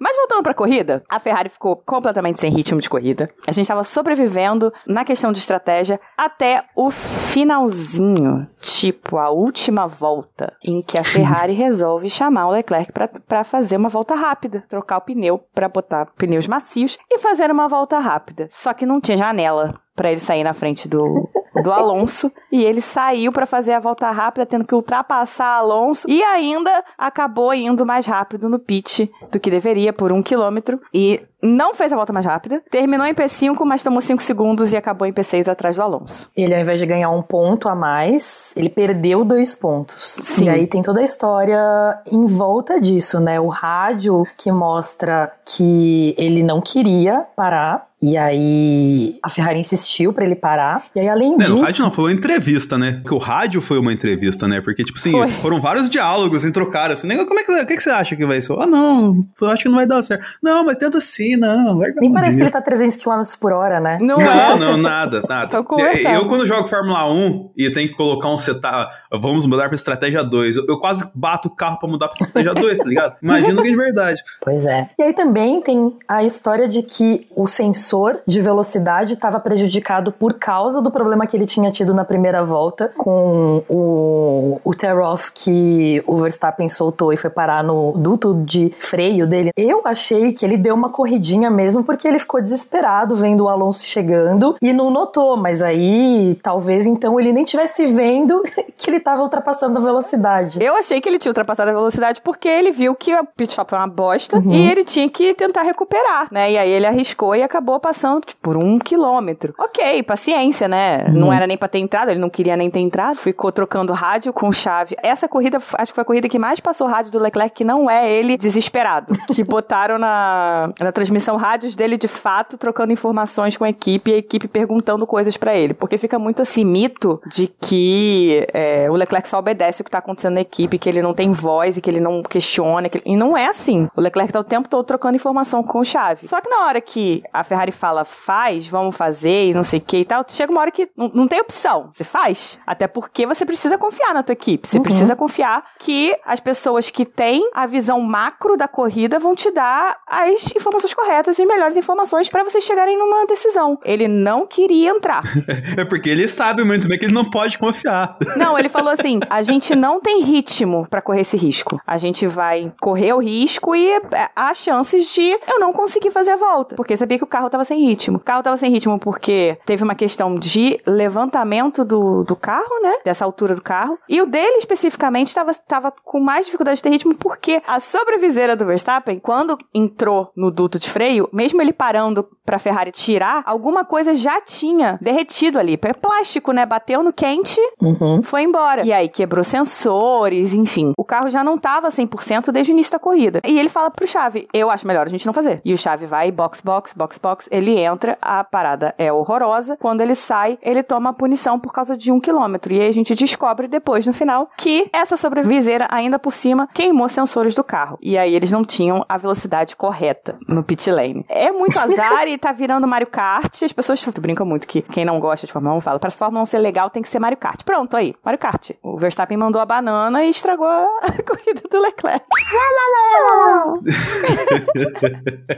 Mas voltando pra corrida, a Ferrari ficou completamente sem ritmo de corrida. A gente estava sobrevivendo na questão de estratégia até o finalzinho, tipo a última volta, em que a Ferrari resolve chamar o Leclerc para fazer uma volta rápida, trocar o pneu para botar pneus macios e fazer uma volta rápida. Só que não tinha janela para ele sair na frente do, do Alonso e ele saiu para fazer a volta rápida, tendo que ultrapassar Alonso e ainda acabou indo mais rápido no pit do que deveria por um quilômetro e não fez a volta mais rápida, terminou em P5, mas tomou 5 segundos e acabou em P6 atrás do Alonso. Ele, ao invés de ganhar um ponto a mais, ele perdeu dois pontos. Sim. E aí tem toda a história em volta disso, né? O rádio que mostra que ele não queria parar, e aí a Ferrari insistiu para ele parar. E aí, além disso. o rádio não, foi uma entrevista, né? Porque o rádio foi uma entrevista, né? Porque, tipo assim, foi. foram vários diálogos entre o cara. Assim, como é que, o que, que você acha que vai ser? Ah, não, eu acho que não vai dar certo. Não, mas tenta sim, não. Nem parece que ele tá 300 km por hora, né? Não, não, não nada, nada. eu, quando jogo Fórmula 1 e tenho que colocar um setup, vamos mudar pra estratégia 2, eu, eu quase bato o carro pra mudar pra estratégia 2, tá ligado? Imagina que é de verdade. Pois é. E aí também tem a história de que o sensor sensor de velocidade estava prejudicado por causa do problema que ele tinha tido na primeira volta com o, o tear-off que o Verstappen soltou e foi parar no duto de freio dele. Eu achei que ele deu uma corridinha mesmo porque ele ficou desesperado vendo o Alonso chegando e não notou, mas aí talvez então ele nem tivesse vendo que ele estava ultrapassando a velocidade. Eu achei que ele tinha ultrapassado a velocidade porque ele viu que o pit stop é uma bosta uhum. e ele tinha que tentar recuperar, né? E aí ele arriscou e acabou passando tipo, por um quilômetro. Ok, paciência, né? Uhum. Não era nem pra ter entrado, ele não queria nem ter entrado. Ficou trocando rádio com chave. Essa corrida, acho que foi a corrida que mais passou rádio do Leclerc, que não é ele desesperado. que botaram na, na transmissão rádios dele de fato, trocando informações com a equipe e a equipe perguntando coisas para ele. Porque fica muito assim, mito de que é, o Leclerc só obedece o que tá acontecendo na equipe, que ele não tem voz e que ele não questiona. Que ele... E não é assim. O Leclerc tá o tempo todo trocando informação com o chave. Só que na hora que a Ferrari Ferrari fala faz, vamos fazer e não sei o que e tal, chega uma hora que não, não, tem opção. Você faz. Até porque você precisa confiar na tua equipe. Você uhum. precisa confiar que as pessoas que têm a visão macro da corrida vão te dar as informações corretas e as melhores informações para vocês chegarem numa decisão. Ele não queria entrar. é porque ele sabe muito bem que ele não pode confiar. Não, ele falou assim: a gente não tem ritmo para correr esse risco. A gente vai correr o risco e é, há chances de eu não conseguir fazer a volta. Porque sabia que o carro tava tava sem ritmo. O carro tava sem ritmo porque teve uma questão de levantamento do, do carro, né? Dessa altura do carro. E o dele especificamente estava tava com mais dificuldade de ter ritmo porque a sobreviseira do Verstappen, quando entrou no duto de freio, mesmo ele parando pra Ferrari tirar, alguma coisa já tinha derretido ali. É plástico, né? Bateu no quente, uhum. foi embora. E aí quebrou sensores, enfim. O carro já não tava 100% desde o início da corrida. E ele fala pro Chave: Eu acho melhor a gente não fazer. E o Chave vai box, box, box, box ele entra, a parada é horrorosa. Quando ele sai, ele toma a punição por causa de um quilômetro. E aí a gente descobre depois, no final, que essa sobreviseira, ainda por cima, queimou sensores do carro. E aí eles não tinham a velocidade correta no pit lane. É muito azar e tá virando Mario Kart. As pessoas brincam muito que quem não gosta de Fórmula 1 fala, pra Fórmula 1 ser legal tem que ser Mario Kart. Pronto, aí, Mario Kart. O Verstappen mandou a banana e estragou a corrida do Leclerc.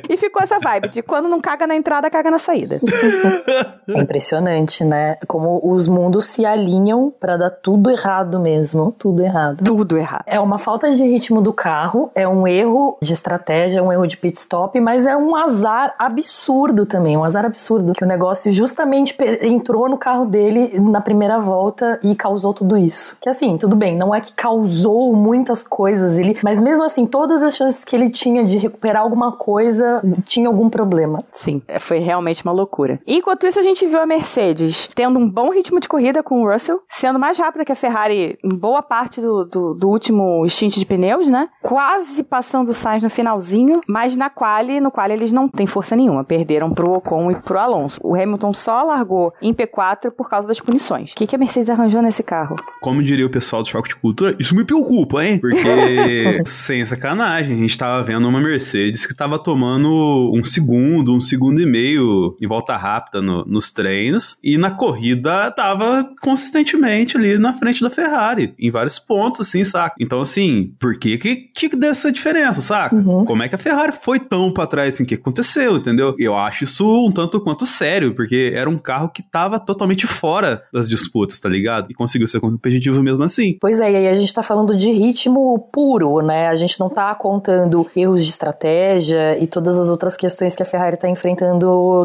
e ficou essa vibe de quando não caga na entrada, caga na saída. É impressionante, né? Como os mundos se alinham para dar tudo errado mesmo. Tudo errado. Tudo errado. É uma falta de ritmo do carro, é um erro de estratégia, um erro de pit stop, mas é um azar absurdo também. Um azar absurdo. Que o negócio justamente entrou no carro dele na primeira volta e causou tudo isso. Que assim, tudo bem, não é que causou muitas coisas, ele, mas mesmo assim, todas as chances que ele tinha de recuperar alguma coisa tinha algum problema. Sim. Assim, é, foi realmente uma loucura. Enquanto isso, a gente viu a Mercedes tendo um bom ritmo de corrida com o Russell, sendo mais rápida que a Ferrari em boa parte do, do, do último stint de pneus, né? Quase passando o Sainz no finalzinho, mas na quali, no qual eles não têm força nenhuma. Perderam pro Ocon e pro Alonso. O Hamilton só largou em P4 por causa das punições. O que, que a Mercedes arranjou nesse carro? Como diria o pessoal do Choque de Cultura, isso me preocupa, hein? Porque, sem sacanagem, a gente tava vendo uma Mercedes que tava tomando um segundo, um segundo e meio em volta rápida no, nos treinos. E na corrida tava consistentemente ali na frente da Ferrari, em vários pontos, assim, saca? Então, assim, por que que, que deu essa diferença, saca? Uhum. Como é que a Ferrari foi tão pra trás, assim, o que aconteceu, entendeu? Eu acho isso um tanto quanto sério, porque era um carro que tava totalmente fora das disputas, tá ligado? E conseguiu ser competitivo mesmo assim. Pois é, e aí a gente tá falando de ritmo puro, né? A gente não tá contando erros de estratégia e todas as outras questões que a Ferrari tá enfrentando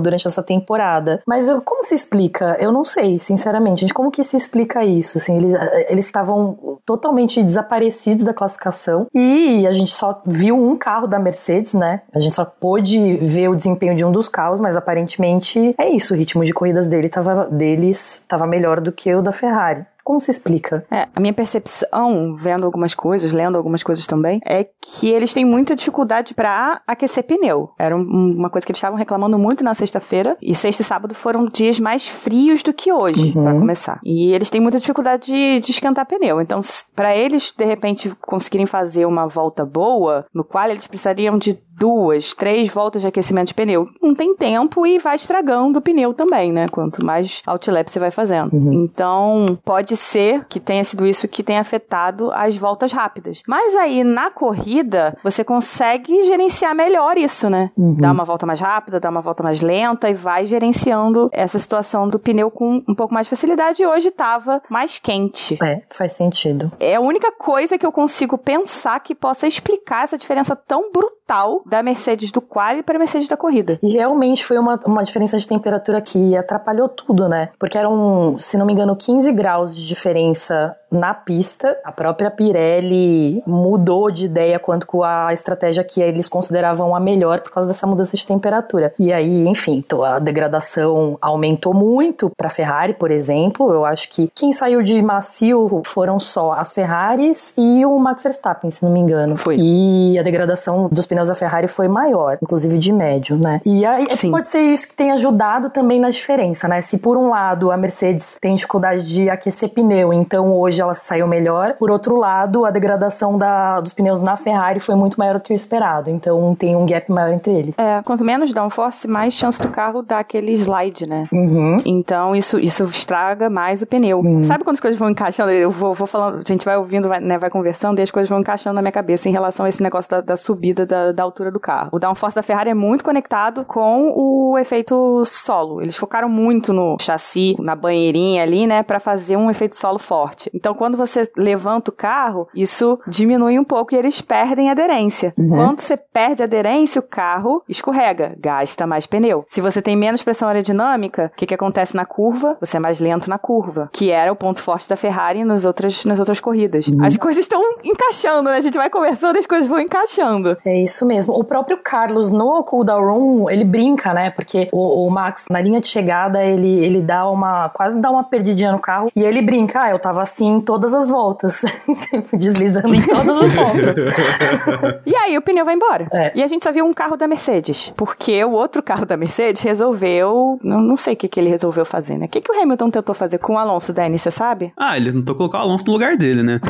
durante essa temporada. Mas como se explica? Eu não sei, sinceramente. Gente, como que se explica isso? Assim, eles eles estavam totalmente desaparecidos da classificação e a gente só viu um carro da Mercedes, né? A gente só pôde ver o desempenho de um dos carros, mas aparentemente é isso. O ritmo de corridas dele tava, deles estava melhor do que o da Ferrari. Como se explica? É, a minha percepção, vendo algumas coisas, lendo algumas coisas também, é que eles têm muita dificuldade para aquecer pneu. Era um, uma coisa que eles estavam reclamando muito na sexta-feira, e sexta e sábado foram dias mais frios do que hoje, uhum. para começar. E eles têm muita dificuldade de, de esquentar pneu. Então, para eles, de repente, conseguirem fazer uma volta boa, no qual eles precisariam de duas, três voltas de aquecimento de pneu. Não tem tempo e vai estragando o pneu também, né? Quanto mais outlap você vai fazendo. Uhum. Então, pode ser que tenha sido isso que tenha afetado as voltas rápidas. Mas aí, na corrida, você consegue gerenciar melhor isso, né? Uhum. Dar uma volta mais rápida, dar uma volta mais lenta e vai gerenciando essa situação do pneu com um pouco mais de facilidade. E hoje tava mais quente. É, faz sentido. É a única coisa que eu consigo pensar que possa explicar essa diferença tão brutal da Mercedes do quali para a Mercedes da corrida. E realmente foi uma, uma diferença de temperatura que atrapalhou tudo, né? Porque eram, se não me engano, 15 graus de diferença na pista. A própria Pirelli mudou de ideia quanto com a estratégia que eles consideravam a melhor por causa dessa mudança de temperatura. E aí, enfim, a degradação aumentou muito para a Ferrari, por exemplo. Eu acho que quem saiu de macio foram só as Ferraris e o Max Verstappen, se não me engano. Foi. E a degradação dos pneus da Ferrari foi maior, inclusive de médio, né? E aí Sim. pode ser isso que tem ajudado também na diferença, né? Se por um lado a Mercedes tem dificuldade de aquecer pneu, então hoje ela saiu melhor, por outro lado a degradação da, dos pneus na Ferrari foi muito maior do que o esperado, então tem um gap maior entre eles. É, quanto menos downforce, mais chance do carro dar aquele slide, né? Uhum. Então isso, isso estraga mais o pneu. Uhum. Sabe quando as coisas vão encaixando? Eu vou, vou falando, a gente vai ouvindo, vai, né, vai conversando e as coisas vão encaixando na minha cabeça em relação a esse negócio da, da subida da, da altura do carro. O downforce da Ferrari é muito conectado com o efeito solo. Eles focaram muito no chassi, na banheirinha ali, né, para fazer um efeito solo forte. Então, quando você levanta o carro, isso diminui um pouco e eles perdem aderência. Uhum. Quando você perde aderência, o carro escorrega, gasta mais pneu. Se você tem menos pressão aerodinâmica, o que, que acontece na curva? Você é mais lento na curva, que era o ponto forte da Ferrari nas outras, nas outras corridas. Uhum. As coisas estão encaixando, né? A gente vai conversando e as coisas vão encaixando. É isso mesmo. O próprio Carlos no cooldown room, ele brinca, né? Porque o, o, Max, na linha de chegada, ele, ele dá uma. quase dá uma perdidinha no carro. E ele brinca, ah, eu tava assim em todas as voltas. Deslizando em todas as voltas. e aí o pneu vai embora. É. E a gente só viu um carro da Mercedes. Porque o outro carro da Mercedes resolveu. Não, não sei o que, que ele resolveu fazer, né? O que, que o Hamilton tentou fazer com o Alonso, Dani, você sabe? Ah, ele tentou colocar o Alonso no lugar dele, né?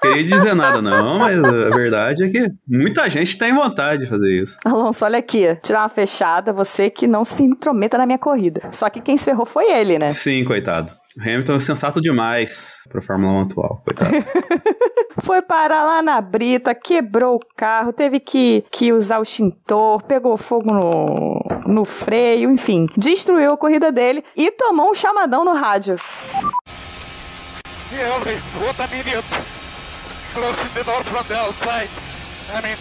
queria dizer nada, não, mas a verdade é que muita gente tem vontade de fazer isso. Alonso, olha aqui, tirar uma fechada, você que não se intrometa na minha corrida. Só que quem se ferrou foi ele, né? Sim, coitado. O Hamilton é sensato demais pra Fórmula 1 atual, coitado. Foi parar lá na brita, quebrou o carro, teve que, que usar o extintor, pegou fogo no, no freio, enfim. Destruiu a corrida dele e tomou um chamadão no rádio. Yeah, what an idiot closing the door from the outside. I mean,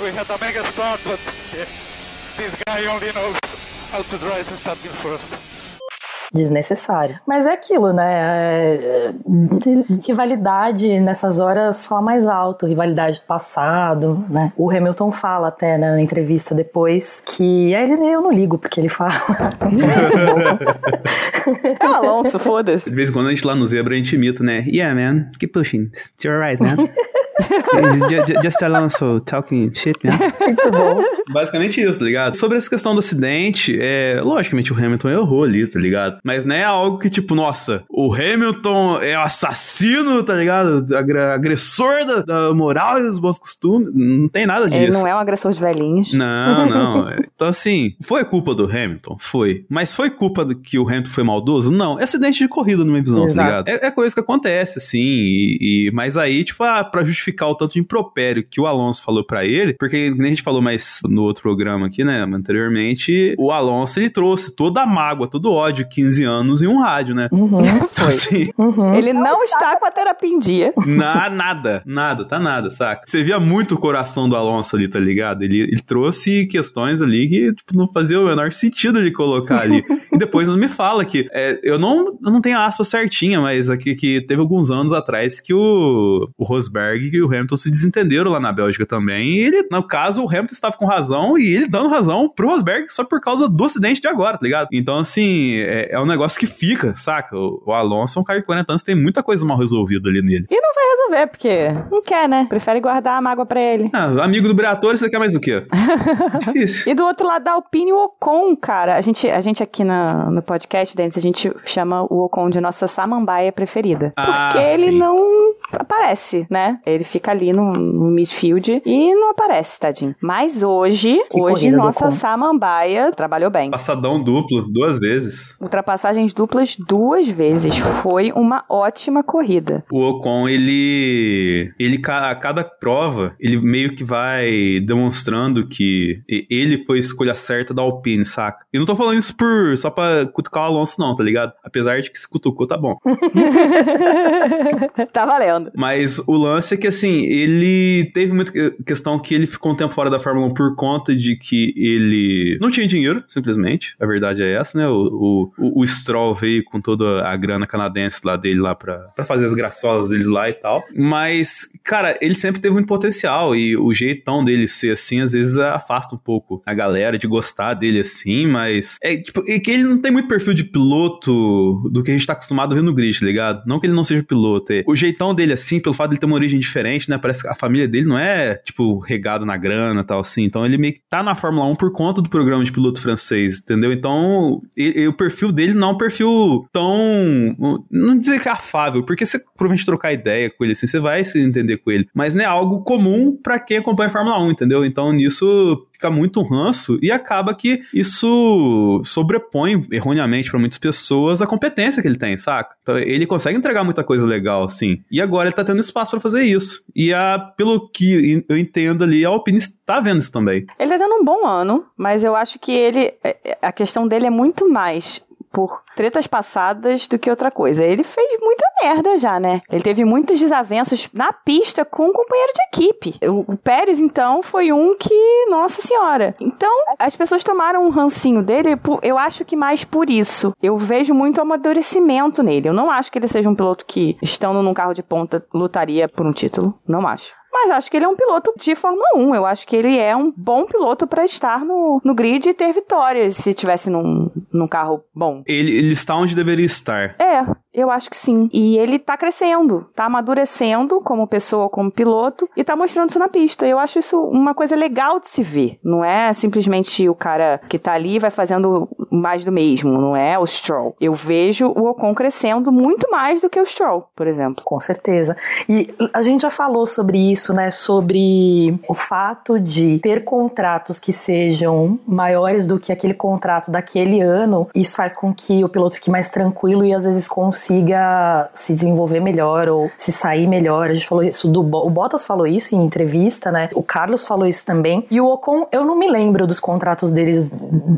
we had a mega start, but yeah, this guy only knows how to drive and starting first. Desnecessário. Mas é aquilo, né? É, rivalidade nessas horas fala mais alto, rivalidade do passado, né? O Hamilton fala até né, na entrevista depois que é, ele eu não ligo porque ele fala. é o Alonso, foda-se. De vez em quando a gente lá no Zebra a gente imita, né? Yeah, man, keep pushing. It's your right, man. just Alonso talking shit, man. Muito bom. Basicamente isso, tá ligado? Sobre essa questão do acidente, é, logicamente o Hamilton errou ali, tá ligado? Mas não é algo que, tipo, nossa, o Hamilton é assassino, tá ligado? Agressor da, da moral e dos bons costumes. Não tem nada disso. Ele não é um agressor de velhinhos. Não, não. então, assim, foi culpa do Hamilton? Foi. Mas foi culpa do que o Hamilton foi maldoso? Não. É acidente de corrida, na minha visão, tá Exato. tá ligado? É, é, coisa que acontece, assim. E, e, mas aí, tipo, ah, pra justificar o tanto de impropério que o Alonso falou para ele, porque nem a gente falou mais no outro programa aqui, né, anteriormente, o Alonso ele trouxe toda a mágoa, todo o ódio, 15 anos em um rádio, né? Uhum, então, assim, uhum. Ele não está com a terapia em dia. Na, nada, nada, tá nada, saca? Você via muito o coração do Alonso ali, tá ligado? Ele, ele trouxe questões ali que tipo, não fazia o menor sentido ele colocar ali. e depois não me fala que é, eu não, eu não tenho a aspa certinha, mas aqui que teve alguns anos atrás que o, o Rosberg e o Hamilton se desentenderam lá na Bélgica também. E ele, no caso, o Hamilton estava com razão e ele dando razão pro Rosberg só por causa do acidente de agora, tá ligado? Então, assim, é, é um negócio que fica, saca? O, o, Alonso é um cara de 40 anos, tem muita coisa mal resolvida ali nele. E não vai resolver, porque não quer, né? Prefere guardar a mágoa pra ele. Ah, amigo do Briatore, você quer mais o quê? Difícil. E do outro lado da Alpine, o Ocon, cara. A gente, a gente aqui na, no podcast, Dentes, a gente chama o Ocon de nossa samambaia preferida. Ah, porque ele não aparece, né? Ele fica ali no, no midfield e não aparece, tadinho. Mas hoje, que hoje nossa samambaia trabalhou bem. Passadão duplo, duas vezes. Ultrapassagens duplas duas vezes. Foi uma ótima corrida. O Ocon, ele. Ele, a cada prova, ele meio que vai demonstrando que ele foi a escolha certa da Alpine, saca? E não tô falando isso por só pra cutucar o Alonso, não, tá ligado? Apesar de que se cutucou, tá bom. tá valendo. Mas o lance é que, assim, ele teve muita questão que ele ficou um tempo fora da Fórmula 1 por conta de que ele não tinha dinheiro, simplesmente. A verdade é essa, né? O, o, o Stroll veio com toda a grana canadense lá dele lá pra, pra fazer as graçolas deles lá e tal. Mas, cara, ele sempre teve muito potencial e o jeitão dele ser assim, às vezes afasta um pouco a galera de gostar dele assim, mas é tipo, é que ele não tem muito perfil de piloto do que a gente tá acostumado a ver no grid, tá ligado? Não que ele não seja piloto, é o jeitão dele assim, pelo fato de ele ter uma origem diferente, né? Parece que a família dele não é, tipo, regado na grana tal, assim. Então ele meio que tá na Fórmula 1 por conta do programa de piloto francês, entendeu? Então o perfil dele não é um perfil tão. Não dizer que é afável, porque você provavelmente trocar ideia com ele assim, você vai se entender com ele. Mas não é algo comum para quem acompanha a Fórmula 1, entendeu? Então nisso fica muito ranço e acaba que isso sobrepõe erroneamente para muitas pessoas a competência que ele tem, saca? Então, ele consegue entregar muita coisa legal, assim. E agora ele tá tendo espaço para fazer isso. E a, pelo que eu entendo ali, a Alpine está vendo isso também. Ele tá tendo um bom ano, mas eu acho que ele. É, a questão dele é muito mais por tretas passadas do que outra coisa. Ele fez muita merda já, né? Ele teve muitas desavenças na pista com um companheiro de equipe. O, o Pérez, então, foi um que, nossa senhora. Então, as pessoas tomaram um rancinho dele, por, eu acho que mais por isso. Eu vejo muito amadurecimento nele. Eu não acho que ele seja um piloto que, estando num carro de ponta, lutaria por um título. Não acho. Mas acho que ele é um piloto de Fórmula 1. Eu acho que ele é um bom piloto para estar no, no grid e ter vitórias se tivesse num, num carro bom. Ele, ele está onde deveria estar. É, eu acho que sim. E ele tá crescendo, tá amadurecendo como pessoa, como piloto, e tá mostrando isso na pista. Eu acho isso uma coisa legal de se ver. Não é simplesmente o cara que tá ali vai fazendo mais do mesmo, não é o Stroll. Eu vejo o Ocon crescendo muito mais do que o Stroll, por exemplo. Com certeza. E a gente já falou sobre isso, né? Sobre o fato de ter contratos que sejam maiores do que aquele contrato daquele ano. Isso faz com que o piloto fique mais tranquilo e às vezes consiga consiga se desenvolver melhor ou se sair melhor. A gente falou isso do o Bottas falou isso em entrevista, né? O Carlos falou isso também. E o Ocon, eu não me lembro dos contratos deles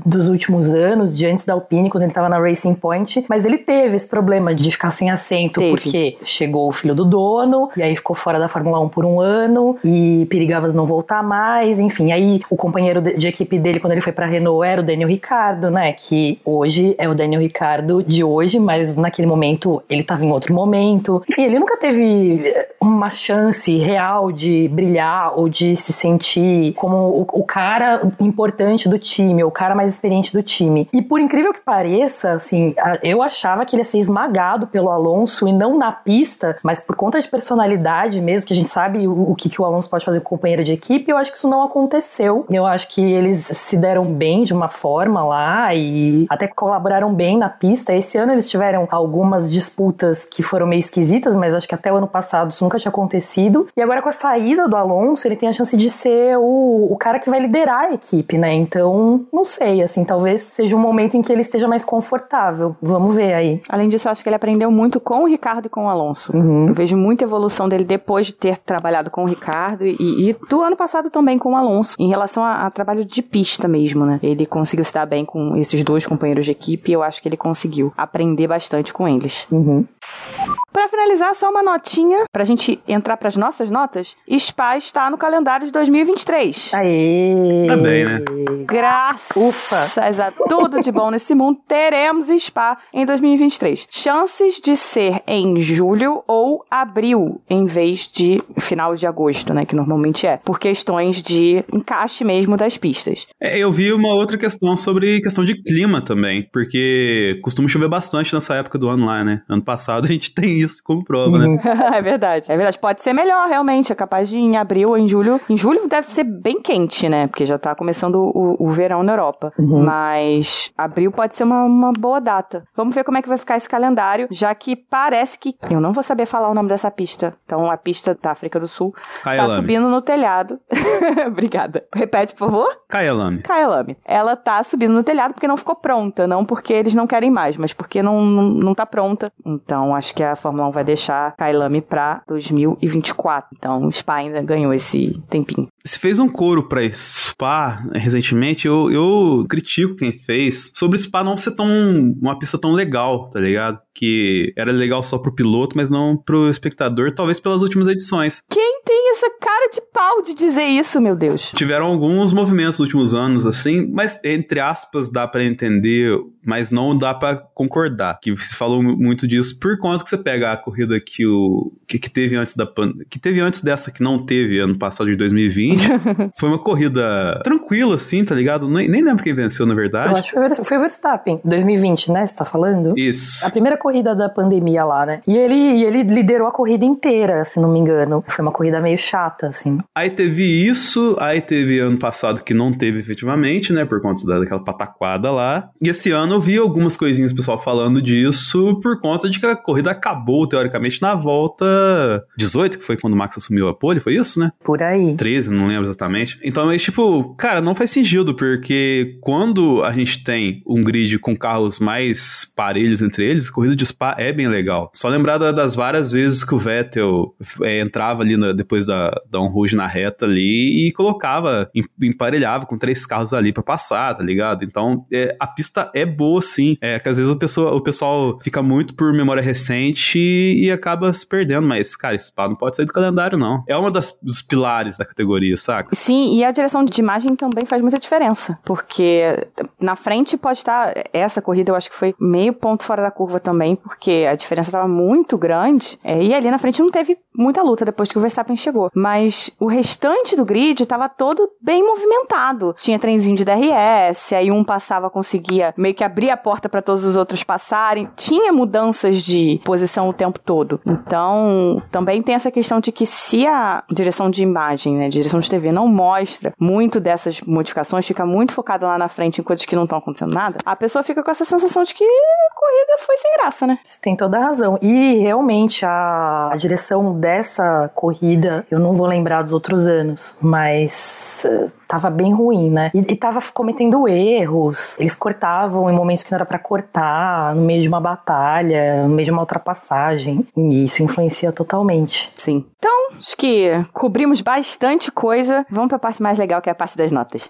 dos últimos anos, de antes da Alpine, quando ele tava na Racing Point, mas ele teve esse problema de ficar sem assento teve. porque chegou o filho do dono e aí ficou fora da Fórmula 1 por um ano e perigava não voltar mais, enfim. Aí o companheiro de equipe dele quando ele foi para Renault era o Daniel Ricardo, né? Que hoje é o Daniel Ricardo de hoje, mas naquele momento ele estava em outro momento. Enfim, ele nunca teve eh, uma chance real de brilhar ou de se sentir como o, o cara importante do time, o cara mais experiente do time. E por incrível que pareça, assim, eu achava que ele ia ser esmagado pelo Alonso e não na pista, mas por conta de personalidade mesmo, que a gente sabe o, o que, que o Alonso pode fazer com o companheiro de equipe, eu acho que isso não aconteceu. Eu acho que eles se deram bem de uma forma lá e até colaboraram bem na pista. Esse ano eles tiveram algumas disputas que foram meio esquisitas, mas acho que até o ano passado isso nunca tinha acontecido. E agora com a saída do Alonso, ele tem a chance de ser o, o cara que vai liderar a equipe, né? Então, não sei, assim, talvez seja um momento em que ele esteja mais confortável. Vamos ver aí. Além disso, eu acho que ele aprendeu muito com o Ricardo e com o Alonso. Uhum. Eu vejo muita evolução dele depois de ter trabalhado com o Ricardo e, e do ano passado também com o Alonso, em relação a, a, trabalho de pista mesmo, né? Ele conseguiu se dar bem com esses dois companheiros de equipe e eu acho que ele conseguiu aprender bastante com eles. Uhum. Para finalizar, só uma notinha pra gente entrar pras nossas notas. Spa está no calendário de 2023. Aê! Tá bem, né? Graças Ufa. a tudo de bom nesse mundo, teremos Spa em 2023. Chances de ser em julho ou abril, em vez de final de agosto, né? Que normalmente é. Por questões de encaixe mesmo das pistas. É, eu vi uma outra questão sobre questão de clima também, porque costuma chover bastante nessa época do ano lá, né? Ano passado a gente tem isso como prova, né? é verdade. É verdade. Pode ser melhor, realmente. É capaz de em abril ou em julho. Em julho deve ser bem quente, né? Porque já tá começando o, o verão na Europa. Uhum. Mas abril pode ser uma, uma boa data. Vamos ver como é que vai ficar esse calendário, já que parece que. Eu não vou saber falar o nome dessa pista. Então, a pista da África do Sul Kyalami. tá subindo no telhado. Obrigada. Repete, por favor. Kyalami. Kyalami. Ela tá subindo no telhado porque não ficou pronta. Não porque eles não querem mais, mas porque não, não, não tá pronta. Então, acho que a Fórmula 1 vai deixar Kailami pra 2024. Então, o Spa ainda ganhou esse tempinho. Se fez um coro pra Spa recentemente, eu, eu critico quem fez sobre Spa não ser tão uma pista tão legal, tá ligado? Que era legal só pro piloto, mas não pro espectador, talvez pelas últimas edições. Quem tem essa cara de pau de dizer isso, meu Deus? Tiveram alguns movimentos nos últimos anos, assim, mas entre aspas dá para entender, mas não dá para concordar. Que se falou muito disso por conta que você pega a corrida que o que, que teve antes da que teve antes dessa que não teve ano passado de 2020. foi uma corrida tranquila, assim, tá ligado? Nem, nem lembro quem venceu, na verdade. Eu acho que foi o Verstappen, 2020, né? Você tá falando? Isso. A primeira corrida da pandemia lá, né? E ele, e ele liderou a corrida inteira, se não me engano. Foi uma corrida meio chata, assim. Aí teve isso, aí teve ano passado que não teve efetivamente, né? Por conta daquela pataquada lá. E esse ano eu vi algumas coisinhas pessoal falando disso por conta de que a corrida acabou, teoricamente, na volta 18, que foi quando o Max assumiu a pole, foi isso, né? Por aí. 13, não lembro exatamente. Então, é tipo, cara, não faz sentido, porque quando a gente tem um grid com carros mais parelhos entre eles, corrida de Spa é bem legal. Só lembrar das várias vezes que o Vettel é, entrava ali na, depois da, da On Rouge na reta ali e colocava, emparelhava com três carros ali para passar, tá ligado? Então, é, a pista é boa sim. É que às vezes o pessoal, o pessoal fica muito por memória recente e, e acaba se perdendo, mas, cara, Spa não pode sair do calendário, não. É uma das, dos pilares da categoria, saca? Sim, e a direção de imagem também faz muita diferença, porque na frente pode estar, essa corrida eu acho que foi meio ponto fora da curva também, porque a diferença estava muito grande, é, e ali na frente não teve muita luta depois que o Verstappen chegou, mas o restante do grid estava todo bem movimentado. Tinha trenzinho de DRS, aí um passava, conseguia meio que abrir a porta para todos os outros passarem, tinha mudanças de posição o tempo todo. Então, também tem essa questão de que se a direção de imagem, né, direção de TV não mostra muito dessas modificações, fica muito focada lá na frente em coisas que não estão acontecendo nada, a pessoa fica com essa sensação de que corrida foi sem graça, né? Você tem toda a razão. E realmente a, a direção dessa corrida, eu não vou lembrar dos outros anos, mas uh, tava bem ruim, né? E, e tava cometendo erros. Eles cortavam em momentos que não era para cortar, no meio de uma batalha, no meio de uma ultrapassagem. E isso influencia totalmente. Sim. Então, acho que cobrimos bastante coisa. Vamos pra parte mais legal, que é a parte das notas.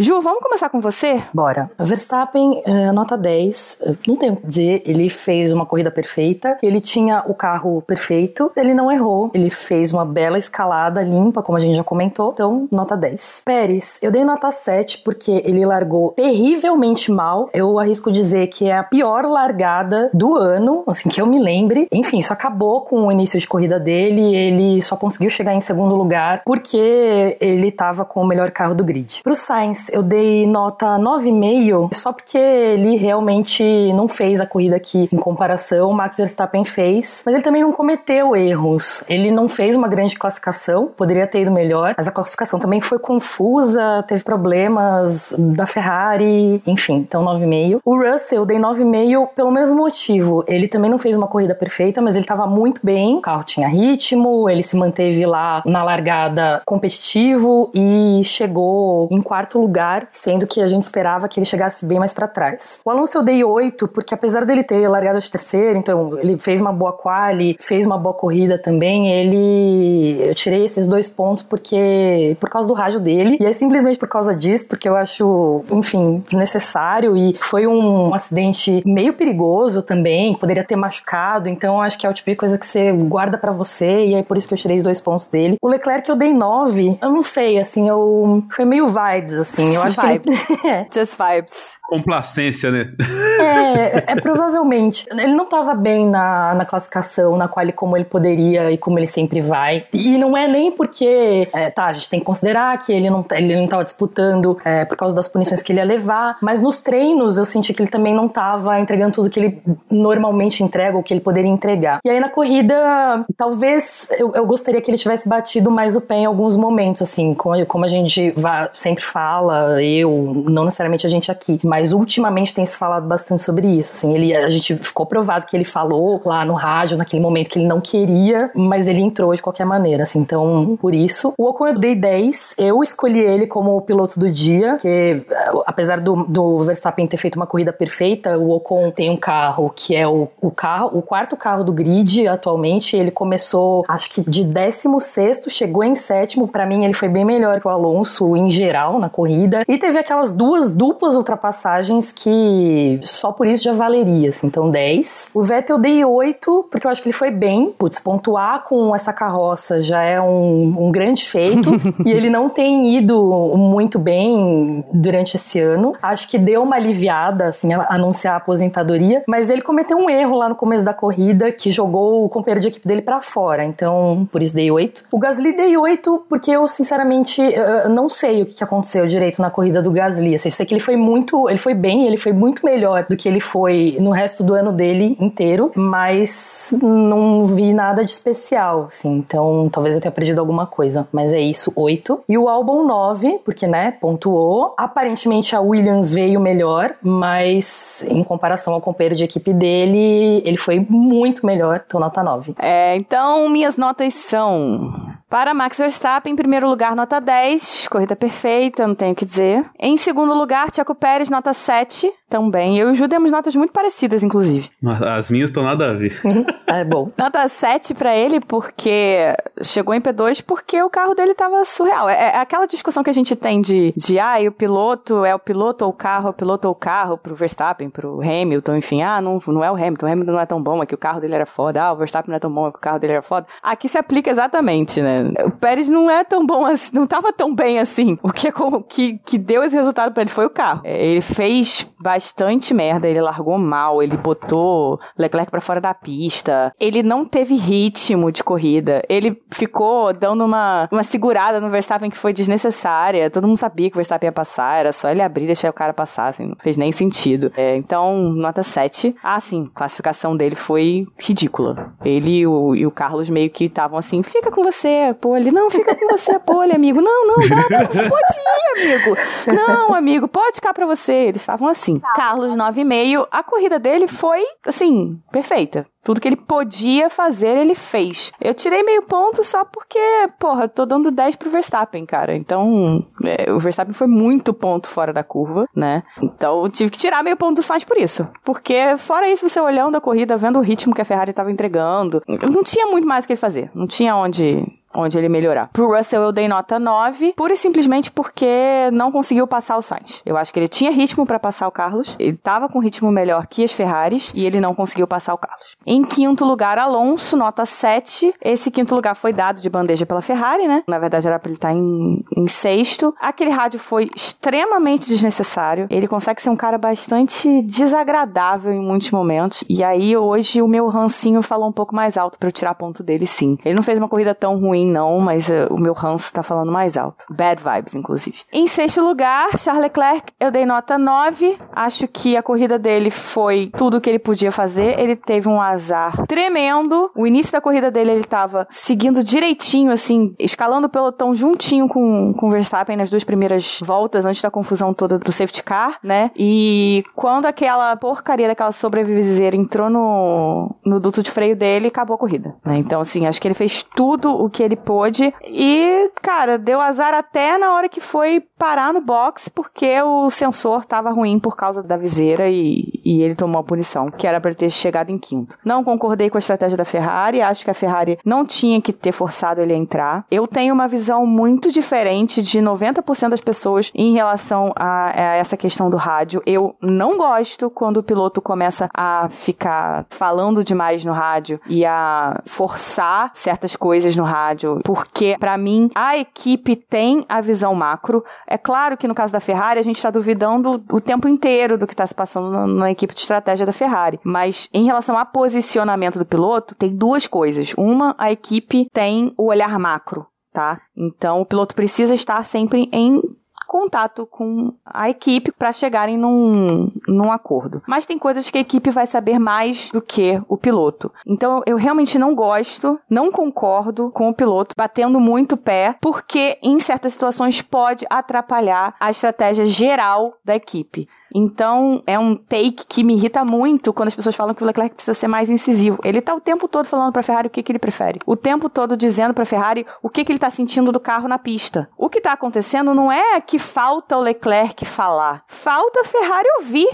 Ju, vamos começar com você? Bora. Verstappen, uh, nota 10. Não tenho o que dizer, ele fez uma corrida perfeita. Ele tinha o carro perfeito, ele não errou. Ele fez uma bela escalada limpa, como a gente já comentou. Então, nota 10. Pérez, eu dei nota 7 porque ele largou terrivelmente mal. Eu arrisco dizer que é a pior largada do ano, assim que eu me lembre. Enfim, isso acabou com o início de corrida dele. Ele só conseguiu chegar em segundo lugar porque ele tava com o melhor carro do grid. Pro Sainz, eu dei nota 9,5 só porque ele realmente não fez a corrida que, em comparação, o Max Verstappen fez. Mas ele também não cometeu erros. Ele não fez uma grande classificação, poderia ter ido melhor, mas a classificação também foi confusa, teve problemas da Ferrari, enfim, então 9,5. O Russell eu dei 9,5 pelo mesmo motivo. Ele também não fez uma corrida perfeita, mas ele estava muito bem, o carro tinha ritmo, ele se manteve lá na largada competitivo e chegou em quarto lugar lugar, sendo que a gente esperava que ele chegasse bem mais para trás. O Alonso eu dei 8, porque apesar dele ter largado de terceiro, então ele fez uma boa quali, fez uma boa corrida também, ele eu tirei esses dois pontos porque por causa do rádio dele, e é simplesmente por causa disso, porque eu acho, enfim, desnecessário e foi um acidente meio perigoso também, poderia ter machucado, então acho que é o tipo de coisa que você guarda para você e é por isso que eu tirei os dois pontos dele. O Leclerc eu dei 9, eu não sei, assim, eu foi meio vibes assim, eu acho vibes. que ele... É. Just vibes. Complacência, né? é, é provavelmente. Ele não estava bem na, na classificação, na qual como ele poderia e como ele sempre vai. E não é nem porque, é, tá, a gente tem que considerar que ele não, ele não tava disputando é, por causa das punições que ele ia levar, mas nos treinos eu senti que ele também não estava entregando tudo que ele normalmente entrega ou que ele poderia entregar. E aí na corrida, talvez eu, eu gostaria que ele tivesse batido mais o pé em alguns momentos, assim, como, como a gente sempre fala, eu, não necessariamente a gente aqui, mas ultimamente tem se falado bastante sobre isso. Assim, ele, a gente ficou provado que ele falou lá no rádio, naquele momento que ele não queria, mas ele entrou de qualquer maneira, assim, então por isso. O Ocon eu dei 10, eu escolhi ele como o piloto do dia, que apesar do, do Verstappen ter feito uma corrida perfeita, o Ocon tem um carro que é o, o carro, o quarto carro do grid atualmente, ele começou acho que de 16 chegou em sétimo, para mim ele foi bem melhor que o Alonso em geral na corrida corrida. E teve aquelas duas duplas ultrapassagens que só por isso já valeria, assim, então 10. O Vettel eu dei 8, porque eu acho que ele foi bem. Putz, pontuar com essa carroça já é um, um grande feito. e ele não tem ido muito bem durante esse ano. Acho que deu uma aliviada, assim, a anunciar a aposentadoria. Mas ele cometeu um erro lá no começo da corrida que jogou o companheiro de equipe dele para fora. Então, por isso dei 8. O Gasly dei 8 porque eu, sinceramente, eu não sei o que aconteceu direito na corrida do Gasly. Assim, eu sei que ele foi muito, ele foi bem, ele foi muito melhor do que ele foi no resto do ano dele inteiro, mas não vi nada de especial, assim. Então, talvez eu tenha perdido alguma coisa, mas é isso, 8. E o álbum 9, porque né, pontuou. Aparentemente a Williams veio melhor, mas em comparação ao companheiro de equipe dele, ele foi muito melhor, então nota 9. É, então minhas notas são para Max Verstappen, em primeiro lugar, nota 10, corrida perfeita, não o que dizer. Em segundo lugar, Tiago Pérez, nota 7, também. Eu e o Ju demos notas muito parecidas, inclusive. As minhas estão nada a ver. é bom. Nota 7 para ele, porque chegou em P2 porque o carro dele tava surreal. É, é, aquela discussão que a gente tem de, de ah, e o piloto é o piloto ou o carro, é o piloto ou o carro pro Verstappen, pro Hamilton, enfim. Ah, não, não é o Hamilton, o Hamilton não é tão bom, é que o carro dele era foda. Ah, o Verstappen não é tão bom, é que o carro dele era foda. Aqui se aplica exatamente, né? O Pérez não é tão bom assim, não tava tão bem assim. O que, que, que deu esse resultado para ele foi o carro. É, ele fez bastante merda, ele largou mal, ele botou Leclerc para fora da pista. Ele não teve ritmo de corrida. Ele ficou dando uma, uma segurada no Verstappen que foi desnecessária. Todo mundo sabia que o Verstappen ia passar, era só ele abrir e deixar o cara passar, assim, não fez nem sentido. É, então, nota 7. Ah, sim, classificação dele foi ridícula. Ele e o, e o Carlos meio que estavam assim, fica com você, Pole. Não, fica com você, Pole, amigo. Não, não, dá, pode ir, amigo. Não, amigo, pode ficar pra você. Eles estavam assim. Carlos 9,5. A corrida dele foi, assim, perfeita. Tudo que ele podia fazer, ele fez. Eu tirei meio ponto só porque, porra, tô dando 10 pro Verstappen, cara. Então, é, o Verstappen foi muito ponto fora da curva, né? Então, eu tive que tirar meio ponto do Sainz por isso. Porque, fora isso, você olhando a corrida, vendo o ritmo que a Ferrari tava entregando, não tinha muito mais o que ele fazer. Não tinha onde onde ele melhorar. Pro Russell eu dei nota 9, pura e simplesmente porque não conseguiu passar o Sainz. Eu acho que ele tinha ritmo para passar o Carlos, ele tava com ritmo melhor que as Ferraris e ele não conseguiu passar o Carlos. Em quinto lugar, Alonso, nota 7. Esse quinto lugar foi dado de bandeja pela Ferrari, né? Na verdade era pra ele estar tá em, em sexto. Aquele rádio foi extremamente desnecessário. Ele consegue ser um cara bastante desagradável em muitos momentos. E aí hoje o meu rancinho falou um pouco mais alto para eu tirar ponto dele, sim. Ele não fez uma corrida tão ruim ruim, não, mas uh, o meu ranço tá falando mais alto. Bad vibes, inclusive. Em sexto lugar, Charles Leclerc, eu dei nota 9. Acho que a corrida dele foi tudo o que ele podia fazer. Ele teve um azar tremendo. O início da corrida dele, ele tava seguindo direitinho, assim, escalando o pelotão juntinho com, com o Verstappen nas duas primeiras voltas, antes da confusão toda do safety car, né? E quando aquela porcaria daquela sobrevivezeira entrou no, no duto de freio dele, acabou a corrida, né? Então, assim, acho que ele fez tudo o que ele pôde. E, cara, deu azar até na hora que foi parar no box, porque o sensor tava ruim por causa da viseira e, e ele tomou a punição, que era para ter chegado em quinto. Não concordei com a estratégia da Ferrari, acho que a Ferrari não tinha que ter forçado ele a entrar. Eu tenho uma visão muito diferente de 90% das pessoas em relação a, a essa questão do rádio. Eu não gosto quando o piloto começa a ficar falando demais no rádio e a forçar certas coisas no rádio, porque para mim a equipe tem a visão macro. É claro que no caso da Ferrari a gente está duvidando o tempo inteiro do que está se passando na, na, equipe de estratégia da Ferrari, mas em relação a posicionamento do piloto, tem duas coisas. Uma, a equipe tem o olhar macro, tá? Então o piloto precisa estar sempre em contato com a equipe para chegarem num, num acordo. Mas tem coisas que a equipe vai saber mais do que o piloto. Então eu realmente não gosto, não concordo com o piloto batendo muito pé, porque em certas situações pode atrapalhar a estratégia geral da equipe. Então, é um take que me irrita muito quando as pessoas falam que o Leclerc precisa ser mais incisivo. Ele tá o tempo todo falando pra Ferrari o que, que ele prefere. O tempo todo dizendo pra Ferrari o que, que ele tá sentindo do carro na pista. O que tá acontecendo não é que falta o Leclerc falar. Falta a Ferrari ouvir.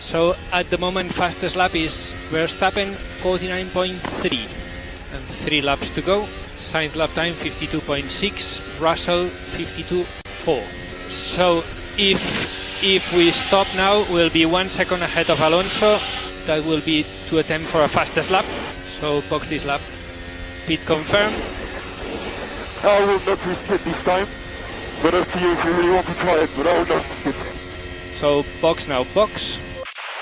So, at the moment, fastest lap is Verstappen 49.3 and 3 laps to go. Sainz lap time 52.6, Russell 52.4. So, if If we stop now, we'll be one second ahead of Alonso. That will be to attempt for a fastest lap. So box this lap. Pit confirmed. I will not risk it this time. But up to you if you really want to try it, but I will not risk it. So box now, box.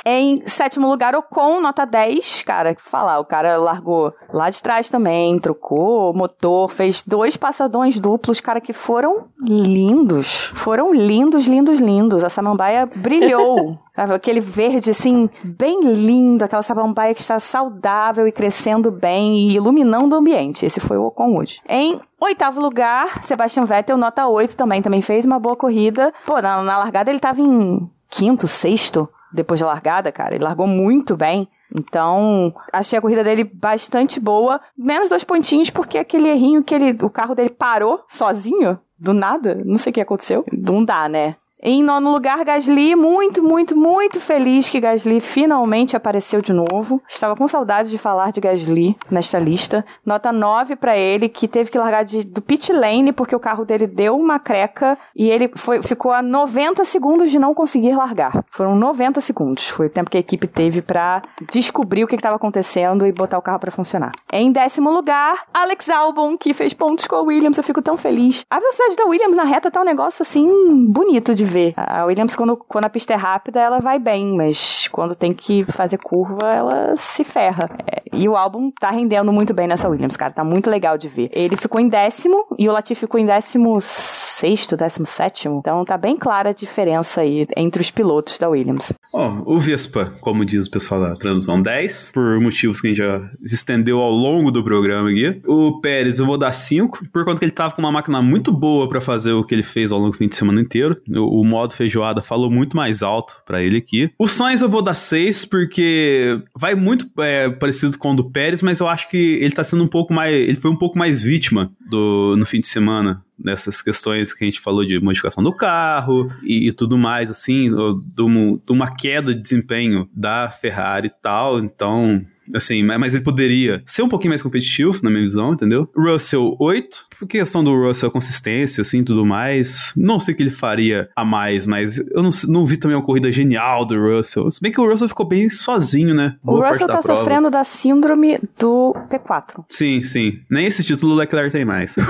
Em sétimo lugar, Ocon, nota 10. Cara, que falar, o cara largou lá de trás também, trocou motor, fez dois passadões duplos, cara, que foram lindos. Foram lindos, lindos, lindos. A samambaia brilhou. Aquele verde, assim, bem lindo, aquela samambaia que está saudável e crescendo bem e iluminando o ambiente. Esse foi o Ocon hoje. Em oitavo lugar, Sebastian Vettel, nota 8 também, também fez uma boa corrida. Pô, na, na largada ele estava em quinto, sexto depois da largada, cara. Ele largou muito bem. Então, achei a corrida dele bastante boa. Menos dois pontinhos, porque aquele errinho que ele, o carro dele parou sozinho, do nada. Não sei o que aconteceu. Não dá, né? Em nono lugar, Gasly, muito, muito, muito feliz que Gasly finalmente apareceu de novo. Estava com saudade de falar de Gasly nesta lista. Nota 9 para ele, que teve que largar de, do pit lane porque o carro dele deu uma creca e ele foi, ficou a 90 segundos de não conseguir largar. Foram 90 segundos. Foi o tempo que a equipe teve para descobrir o que estava acontecendo e botar o carro para funcionar. Em décimo lugar, Alex Albon, que fez pontos com a Williams. Eu fico tão feliz. A velocidade da Williams na reta tá um negócio assim bonito de ver. A Williams, quando, quando a pista é rápida, ela vai bem, mas quando tem que fazer curva, ela se ferra. É, e o álbum tá rendendo muito bem nessa Williams, cara. Tá muito legal de ver. Ele ficou em décimo e o Latifi ficou em décimo sexto, décimo sétimo. Então tá bem clara a diferença aí entre os pilotos da Williams. Ó, o Vespa, como diz o pessoal da tradução 10, por motivos que a gente já se estendeu ao longo do programa aqui. O Pérez eu vou dar 5, por conta que ele tava com uma máquina muito boa para fazer o que ele fez ao longo do fim de semana inteiro. O, o modo feijoada falou muito mais alto para ele aqui. O Sainz eu vou dar 6, porque vai muito é, parecido com o do Pérez, mas eu acho que ele tá sendo um pouco mais. Ele foi um pouco mais vítima do, no fim de semana nessas questões que a gente falou de modificação do carro e, e tudo mais, assim, de uma queda de desempenho da Ferrari e tal. Então, assim, mas ele poderia ser um pouquinho mais competitivo, na minha visão, entendeu? Russell 8, por questão do Russell, a consistência, assim, tudo mais. Não sei o que ele faria a mais, mas eu não, não vi também uma corrida genial do Russell. Se bem que o Russell ficou bem sozinho, né? Boa o Russell tá da sofrendo da síndrome do P4. Sim, sim. Nem esse título o Leclerc tem mais.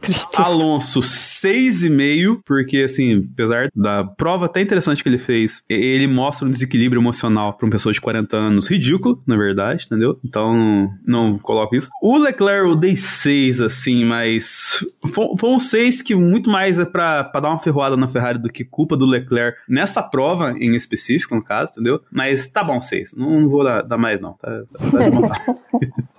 Alonso, 6,5, porque, assim, apesar da prova até interessante que ele fez, ele mostra um desequilíbrio emocional para uma pessoa de 40 anos ridículo, na verdade, entendeu? Então, não coloco isso. O Leclerc eu dei 6, assim, mas um 6 que muito mais é pra, pra dar uma ferroada na Ferrari do que culpa do Leclerc nessa prova em específico, no caso, entendeu? Mas tá bom 6, não, não vou dar, dar, mais não, tá, tá,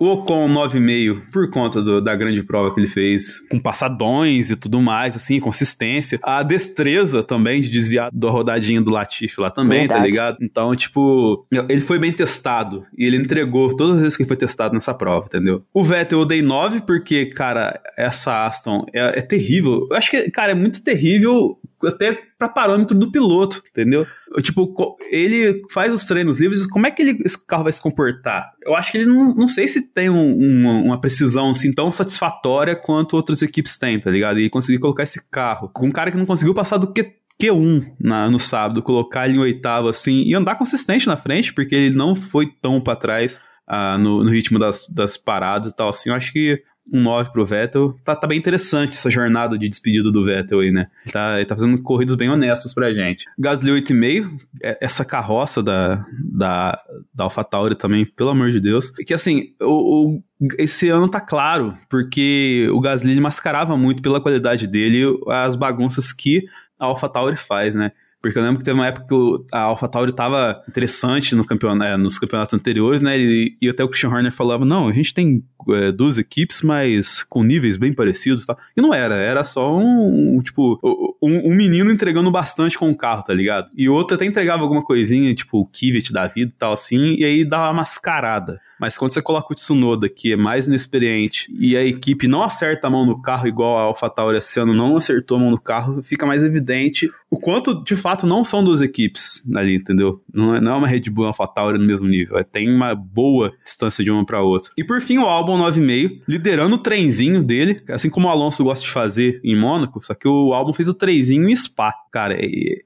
o Ocon 9,5 por conta do, da grande prova que ele fez, com passadões e tudo mais, assim, consistência. A destreza também de desviar da rodadinha do Latifi lá também, tá Verdade. tá ligado? Então, tipo, ele foi bem testado e ele entregou todas as vezes que foi testado nessa prova, entendeu? O Vettel eu dei 9 porque, cara, essa Aston é, é terrível. Eu acho que, cara, é muito terrível até para parâmetro do piloto, entendeu? Tipo, ele faz os treinos livres, como é que ele, esse carro vai se comportar? Eu acho que ele não, não sei se tem um, uma, uma, precisão assim tão satisfatória quanto outras equipes têm, tá ligado? E conseguir colocar esse carro com um cara que não conseguiu passar do que Q1 na, no sábado, colocar ele em oitavo assim e andar consistente na frente, porque ele não foi tão para trás uh, no, no, ritmo das, das paradas e tal assim. Eu acho que um 9 pro Vettel. Tá, tá bem interessante essa jornada de despedida do Vettel aí, né? Tá, ele tá fazendo corridas bem honestas pra gente. Gasly 8,5, é, essa carroça da, da, da AlphaTauri também, pelo amor de Deus. Que assim, o, o esse ano tá claro, porque o Gasly mascarava muito pela qualidade dele as bagunças que a AlphaTauri faz, né? Porque eu lembro que teve uma época que a AlphaTauri tava interessante no campeonato, é, nos campeonatos anteriores, né? E, e, até o Christian Horner falava: não, a gente tem é, duas equipes, mas com níveis bem parecidos e tal. E não era, era só um, um tipo, um, um, menino entregando bastante com o carro, tá ligado? E outro até entregava alguma coisinha, tipo o Kivet da vida e tal, assim, e aí dava uma mascarada. Mas quando você coloca o Tsunoda, que é mais inexperiente, e a equipe não acerta a mão no carro igual a AlphaTauri esse ano não acertou a mão no carro, fica mais evidente o quanto, de fato, não são duas equipes ali, entendeu? Não é, não é uma Red Bull e AlphaTauri no mesmo nível. É, tem uma boa distância de uma para outra. E por fim, o Albon 9,5, liderando o trenzinho dele, assim como o Alonso gosta de fazer em Mônaco, só que o Albon fez o trenzinho em Spa. Cara,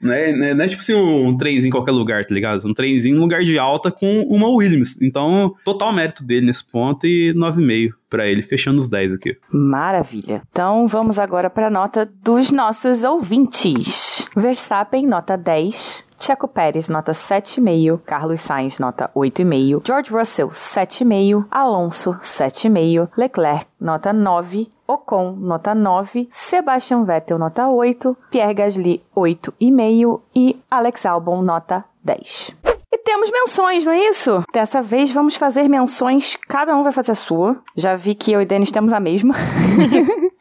não, é, não, é, não é tipo assim um trenzinho em qualquer lugar, tá ligado? Um trenzinho em lugar de alta com uma Williams. Então, total total mérito dele nesse ponto e 9,5 para ele, fechando os 10 aqui. Maravilha. Então vamos agora para a nota dos nossos ouvintes. Verstappen, nota 10. Checo Pérez, nota 7,5. Carlos Sainz, nota 8,5. George Russell, 7,5. Alonso, 7,5. Leclerc, nota 9. Ocon, nota 9. Sebastian Vettel, nota 8. Pierre Gasly, 8,5. E Alex Albon, nota 10. E temos menções, não é isso? Dessa vez vamos fazer menções, cada um vai fazer a sua. Já vi que eu e Denis temos a mesma.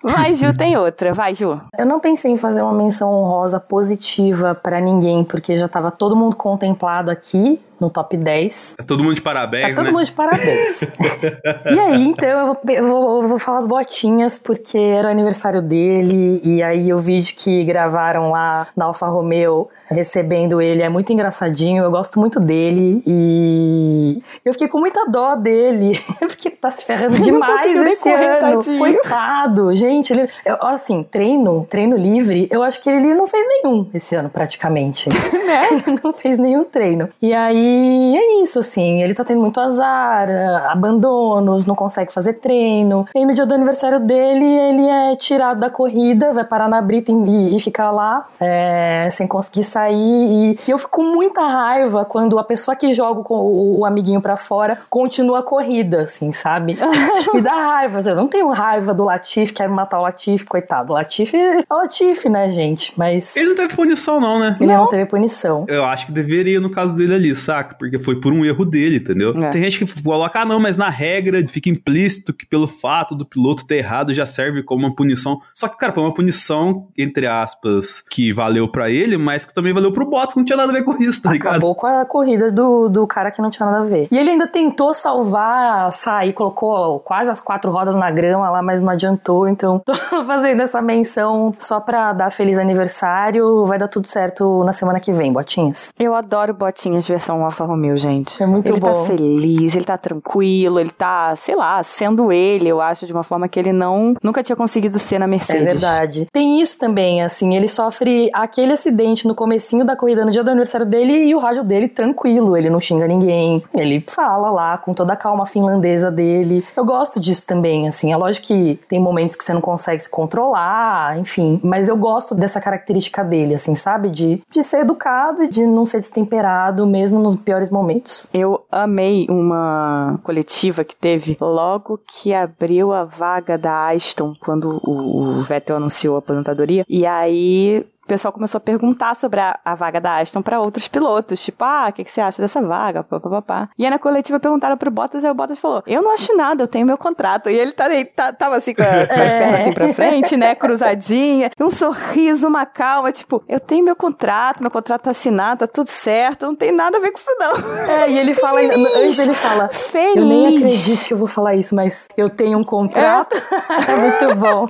Vai, Ju, tem outra. Vai, Ju. Eu não pensei em fazer uma menção honrosa positiva para ninguém, porque já tava todo mundo contemplado aqui no top 10. Tá todo mundo de parabéns, tá todo né? mundo de parabéns. e aí, então, eu vou, eu, vou, eu vou, falar as botinhas, porque era o aniversário dele, e aí o vídeo que gravaram lá na Alfa Romeo, recebendo ele, é muito engraçadinho, eu gosto muito dele, e eu fiquei com muita dó dele, porque tá se ferrando demais esse correr, ano. Tadinho. Coitado, gente, ele, eu, assim, treino, treino livre, eu acho que ele não fez nenhum esse ano, praticamente. né? não fez nenhum treino. E aí, aí é isso, assim. Ele tá tendo muito azar, abandonos, não consegue fazer treino. E no dia do aniversário dele, ele é tirado da corrida, vai parar na brita e, e ficar lá é, sem conseguir sair. E, e, eu fico com muita raiva quando a pessoa que joga com o, o amiguinho para fora continua a corrida, assim, sabe? Me dá raiva. Eu não tenho raiva do Latif, quero matar o Latif, coitado. O Latif é o Latif, né, gente? Mas. Ele não teve punição, não, né? Ele não, não teve punição. Eu acho que deveria no caso dele ali, saca? Porque foi por um erro dele, entendeu? É. Tem gente que coloca, ah, não, mas na regra fica implícito que pelo fato do piloto ter errado já serve como uma punição. Só que, cara, foi uma punição, entre aspas, que valeu para ele, mas que também valeu pro Bottas, que não tinha nada a ver com isso, tá ligado? Acabou com a corrida do, do cara que não tinha nada a ver. E ele ainda tentou salvar, sair, colocou quase as quatro rodas na grama lá, mas não adiantou. Então, tô fazendo essa menção só pra dar feliz aniversário. Vai dar tudo certo na semana que vem, Botinhas. Eu adoro Botinhas versão Alfa Romeo, gente. É muito ele bom. Ele tá feliz, ele tá tranquilo, ele tá, sei lá, sendo ele, eu acho, de uma forma que ele não nunca tinha conseguido ser na Mercedes. É verdade. Tem isso também, assim, ele sofre aquele acidente no comecinho da corrida, no dia do aniversário dele, e o rádio dele tranquilo, ele não xinga ninguém, ele fala lá com toda a calma finlandesa dele. Eu gosto disso também, assim, é lógico que tem momentos que você não consegue se controlar, enfim, mas eu gosto dessa característica dele, assim, sabe? De, de ser educado e de não ser destemperado, mesmo nos piores momentos. Eu amei uma coletiva que teve logo que abriu a vaga da Aston, quando o, o Vettel anunciou a aposentadoria. E aí o pessoal começou a perguntar sobre a, a vaga da Aston para outros pilotos. Tipo, ah, o que, que, você acha dessa vaga? Pá, pá, pá, E aí na coletiva perguntaram pro Bottas, e o Bottas falou: Eu não acho nada, eu tenho meu contrato. E ele tá, tá, tava assim com, a, com as é. pernas assim pra frente, né? Cruzadinha, um sorriso, uma calma, tipo, eu tenho meu contrato, meu contrato tá assinado, tá tudo certo, não tem nada a ver com isso, não. É, e ele fala, antes ele fala, Feliz. eu nem acredito que eu vou falar isso, mas eu tenho um contrato. É, é muito bom.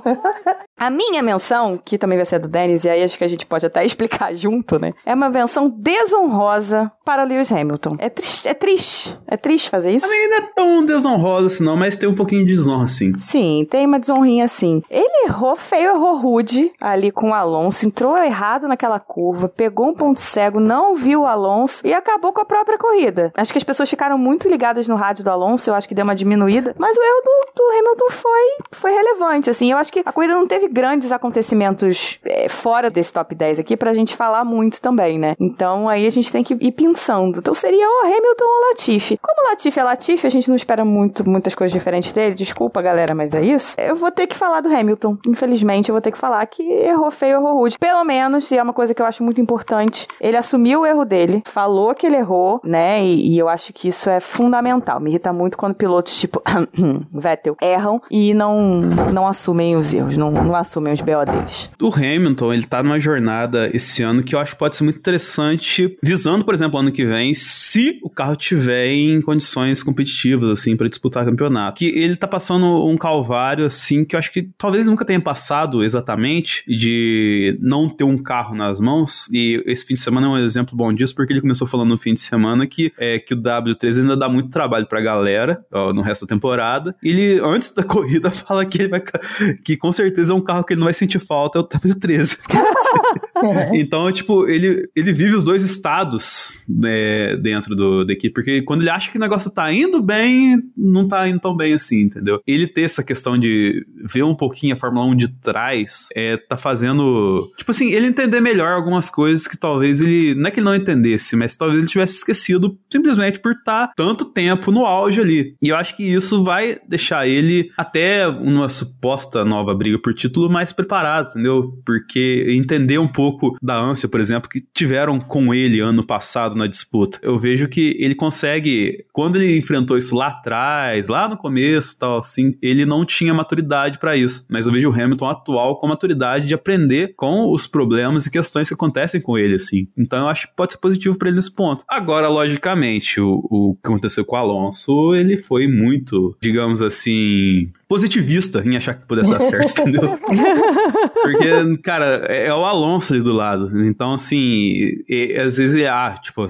A minha menção, que também vai ser do Dennis, e aí acho que a gente pode até explicar junto, né? É uma menção desonrosa para Lewis Hamilton. É triste, é triste. É triste fazer isso. Também não é tão desonrosa assim, não, mas tem um pouquinho de desonra, sim. Sim, tem uma desonrinha assim. Ele errou feio, errou rude ali com o Alonso, entrou errado naquela curva, pegou um ponto cego, não viu o Alonso e acabou com a própria corrida. Acho que as pessoas ficaram muito ligadas no rádio do Alonso, eu acho que deu uma diminuída, mas o erro do, do Hamilton foi, foi relevante, assim. Eu acho que a corrida não teve grandes acontecimentos é, fora desse top 10 aqui pra gente falar muito também, né? Então aí a gente tem que ir pensando. Então seria o Hamilton ou Latifi. Como Latifi é Latifi, a gente não espera muito, muitas coisas diferentes dele. Desculpa, galera, mas é isso. Eu vou ter que falar do Hamilton. Infelizmente, eu vou ter que falar que errou feio, errou rude. Pelo menos, e é uma coisa que eu acho muito importante, ele assumiu o erro dele, falou que ele errou, né? E, e eu acho que isso é fundamental. Me irrita muito quando pilotos tipo Vettel erram e não, não assumem os erros, não, não assumem os BO deles. O Hamilton, ele tá numa jornada esse ano que eu acho que pode ser muito interessante, visando, por exemplo, ano que vem, se o carro tiver em condições competitivas, assim, para disputar campeonato. Que ele tá passando um calvário, assim, que eu acho que talvez nunca tenha passado exatamente, de não ter um carro nas mãos. E esse fim de semana é um exemplo bom disso, porque ele começou falando no fim de semana que, é, que o W13 ainda dá muito trabalho pra galera ó, no resto da temporada. Ele, antes da corrida, fala que ele vai. que com certeza é um carro que ele não vai sentir falta é o W13. então, tipo, ele, ele vive os dois estados né, dentro do, da equipe, porque quando ele acha que o negócio tá indo bem, não tá indo tão bem assim, entendeu? Ele ter essa questão de ver um pouquinho a Fórmula 1 de trás, é, tá fazendo. Tipo assim, ele entender melhor algumas coisas que talvez ele. Não é que ele não entendesse, mas talvez ele tivesse esquecido simplesmente por estar tá tanto tempo no auge ali. E eu acho que isso vai deixar ele até uma suposta nova briga por título título mais preparado, entendeu? Porque entender um pouco da ânsia, por exemplo, que tiveram com ele ano passado na disputa. Eu vejo que ele consegue, quando ele enfrentou isso lá atrás, lá no começo, tal assim, ele não tinha maturidade para isso. Mas eu vejo o Hamilton atual com maturidade de aprender com os problemas e questões que acontecem com ele, assim. Então eu acho que pode ser positivo para ele nesse ponto. Agora, logicamente, o, o que aconteceu com o Alonso, ele foi muito, digamos assim, positivista em achar que pudesse dar certo, entendeu? Porque, cara, é, é o Alonso ali do lado. Então, assim, é, às vezes é, ah, tipo,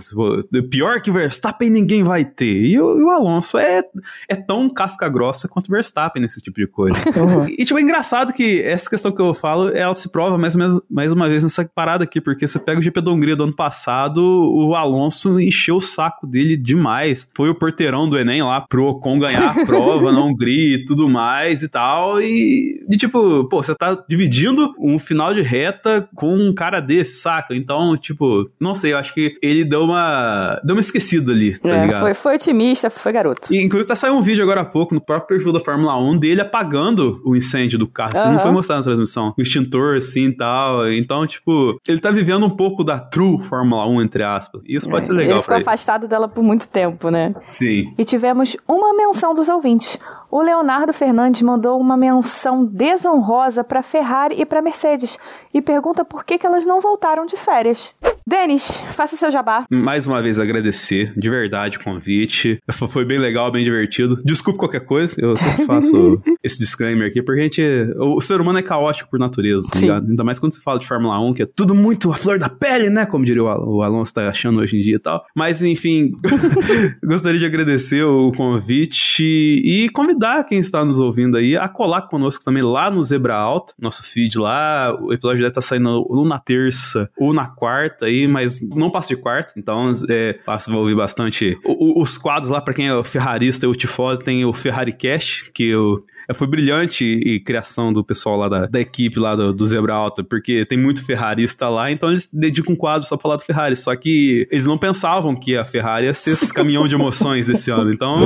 pior que o Verstappen ninguém vai ter. E o, e o Alonso é, é tão casca grossa quanto o Verstappen nesse tipo de coisa. Uhum. E, tipo, é engraçado que essa questão que eu falo, ela se prova mais, mais uma vez nessa parada aqui, porque você pega o GP da Hungria do ano passado, o Alonso encheu o saco dele demais. Foi o porteirão do Enem lá pro Ocon ganhar a prova na Hungria e tudo mais e tal. E, e, tipo, pô, você tá dividindo um final de reta com um cara desse, saca? Então, tipo, não sei, eu acho que ele deu uma. deu uma esquecida ali, tá é, ligado? Foi, foi otimista, foi garoto. E, inclusive, tá saindo um vídeo agora há pouco no próprio perfil da Fórmula 1 dele apagando o incêndio do carro. Isso uhum. não foi mostrado na transmissão. O extintor, assim e tal. Então, tipo, ele tá vivendo um pouco da true Fórmula 1, entre aspas. E isso pode é, ser legal. Ele ficou afastado dela por muito tempo, né? Sim. E tivemos uma menção dos ouvintes. O Leonardo Fernandes mandou uma menção desonrosa para Ferrari e para Mercedes e pergunta por que, que elas não voltaram de férias. Denis, faça seu jabá. Mais uma vez agradecer, de verdade, o convite. Foi bem legal, bem divertido. Desculpe qualquer coisa, eu sempre faço esse disclaimer aqui, porque a gente. O ser humano é caótico por natureza, tá ligado? Ainda mais quando se fala de Fórmula 1, que é tudo muito a flor da pele, né? Como diria o Alonso tá achando hoje em dia e tal. Mas, enfim, gostaria de agradecer o convite e convidar quem está nos ouvindo aí a colar conosco também lá no Zebra Alta, nosso feed lá. O episódio deve estar tá saindo ou na terça ou na quarta aí, mas não passa de quarta, então é, passa a ouvir bastante o, o, os quadros lá para quem é ferrarista e o tifose, tem o Ferrari Cash, que eu foi brilhante e criação do pessoal lá da, da equipe lá do, do, Zebra Alta, porque tem muito ferrarista lá, então eles dedicam um quadro só pra falar do Ferrari. Só que eles não pensavam que a Ferrari ia ser esse caminhão de emoções esse ano. Então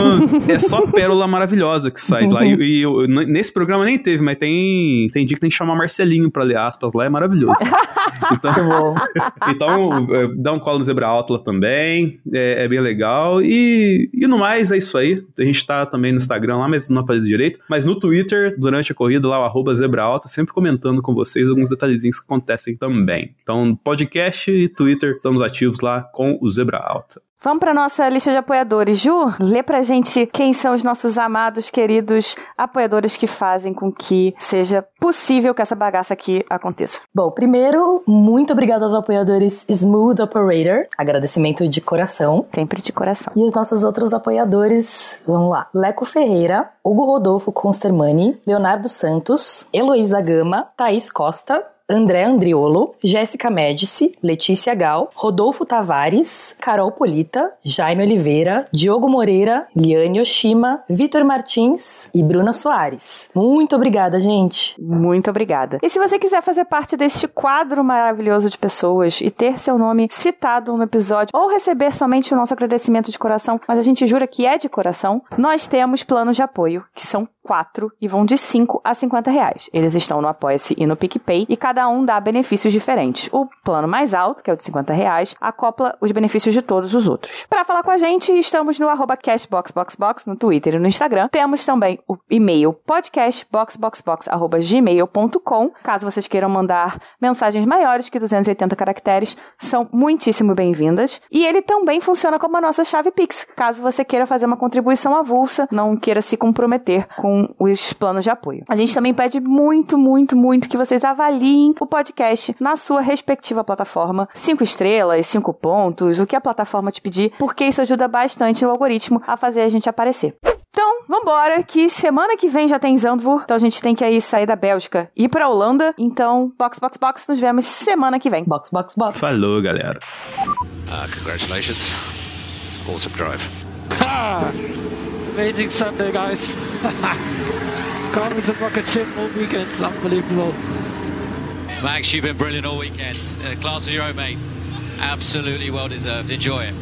é só pérola maravilhosa que sai lá. E, e eu, nesse programa nem teve, mas tem, tem dia que tem que chamar Marcelinho pra ler aspas lá, é maravilhoso. Então, então é, dá um colo no Zebra Alta lá também, é, é, bem legal. E, e no mais, é isso aí. A gente tá também no Instagram lá, mas não aparece direito. Mas no Twitter, durante a corrida, lá o arroba Zebra Alta, sempre comentando com vocês alguns detalhezinhos que acontecem também. Então, podcast e Twitter, estamos ativos lá com o Zebra Alta. Vamos para nossa lista de apoiadores. Ju, lê pra gente quem são os nossos amados, queridos apoiadores que fazem com que seja possível que essa bagaça aqui aconteça. Bom, primeiro, muito obrigado aos apoiadores Smooth Operator, agradecimento de coração. Sempre de coração. E os nossos outros apoiadores, vamos lá. Leco Ferreira, Hugo Rodolfo Constermani, Leonardo Santos, Heloísa Gama, Thaís Costa, André Andriolo, Jéssica Médici, Letícia Gal, Rodolfo Tavares, Carol Polita, Jaime Oliveira, Diogo Moreira, Liane Oshima, Vitor Martins e Bruna Soares. Muito obrigada, gente. Muito obrigada. E se você quiser fazer parte deste quadro maravilhoso de pessoas e ter seu nome citado no episódio ou receber somente o nosso agradecimento de coração, mas a gente jura que é de coração, nós temos planos de apoio, que são quatro e vão de 5 a 50 reais. Eles estão no Apoia-se e no PicPay e cada um dá benefícios diferentes. O plano mais alto, que é o de 50 reais, acopla os benefícios de todos os outros. Para falar com a gente, estamos no arroba cashboxboxbox no Twitter e no Instagram. Temos também o e-mail podcastboxboxbox.gmail.com Caso vocês queiram mandar mensagens maiores que 280 caracteres, são muitíssimo bem-vindas. E ele também funciona como a nossa chave Pix, caso você queira fazer uma contribuição avulsa, não queira se comprometer com os planos de apoio. A gente também pede muito, muito, muito que vocês avaliem o podcast na sua respectiva plataforma. Cinco estrelas, cinco pontos, o que a plataforma te pedir, porque isso ajuda bastante o algoritmo a fazer a gente aparecer. Então, vambora, que semana que vem já tem Zandvoort, então a gente tem que aí sair da Bélgica e ir pra Holanda. Então, box, box, box, nos vemos semana que vem. Box, box, box. Falou, galera. Uh, congratulations. Awesome drive. Amazing Sunday, guys. Cars and rocket ship all weekend. Unbelievable. Max, you've been brilliant all weekend. Uh, class of your own, mate. Absolutely well deserved. Enjoy it.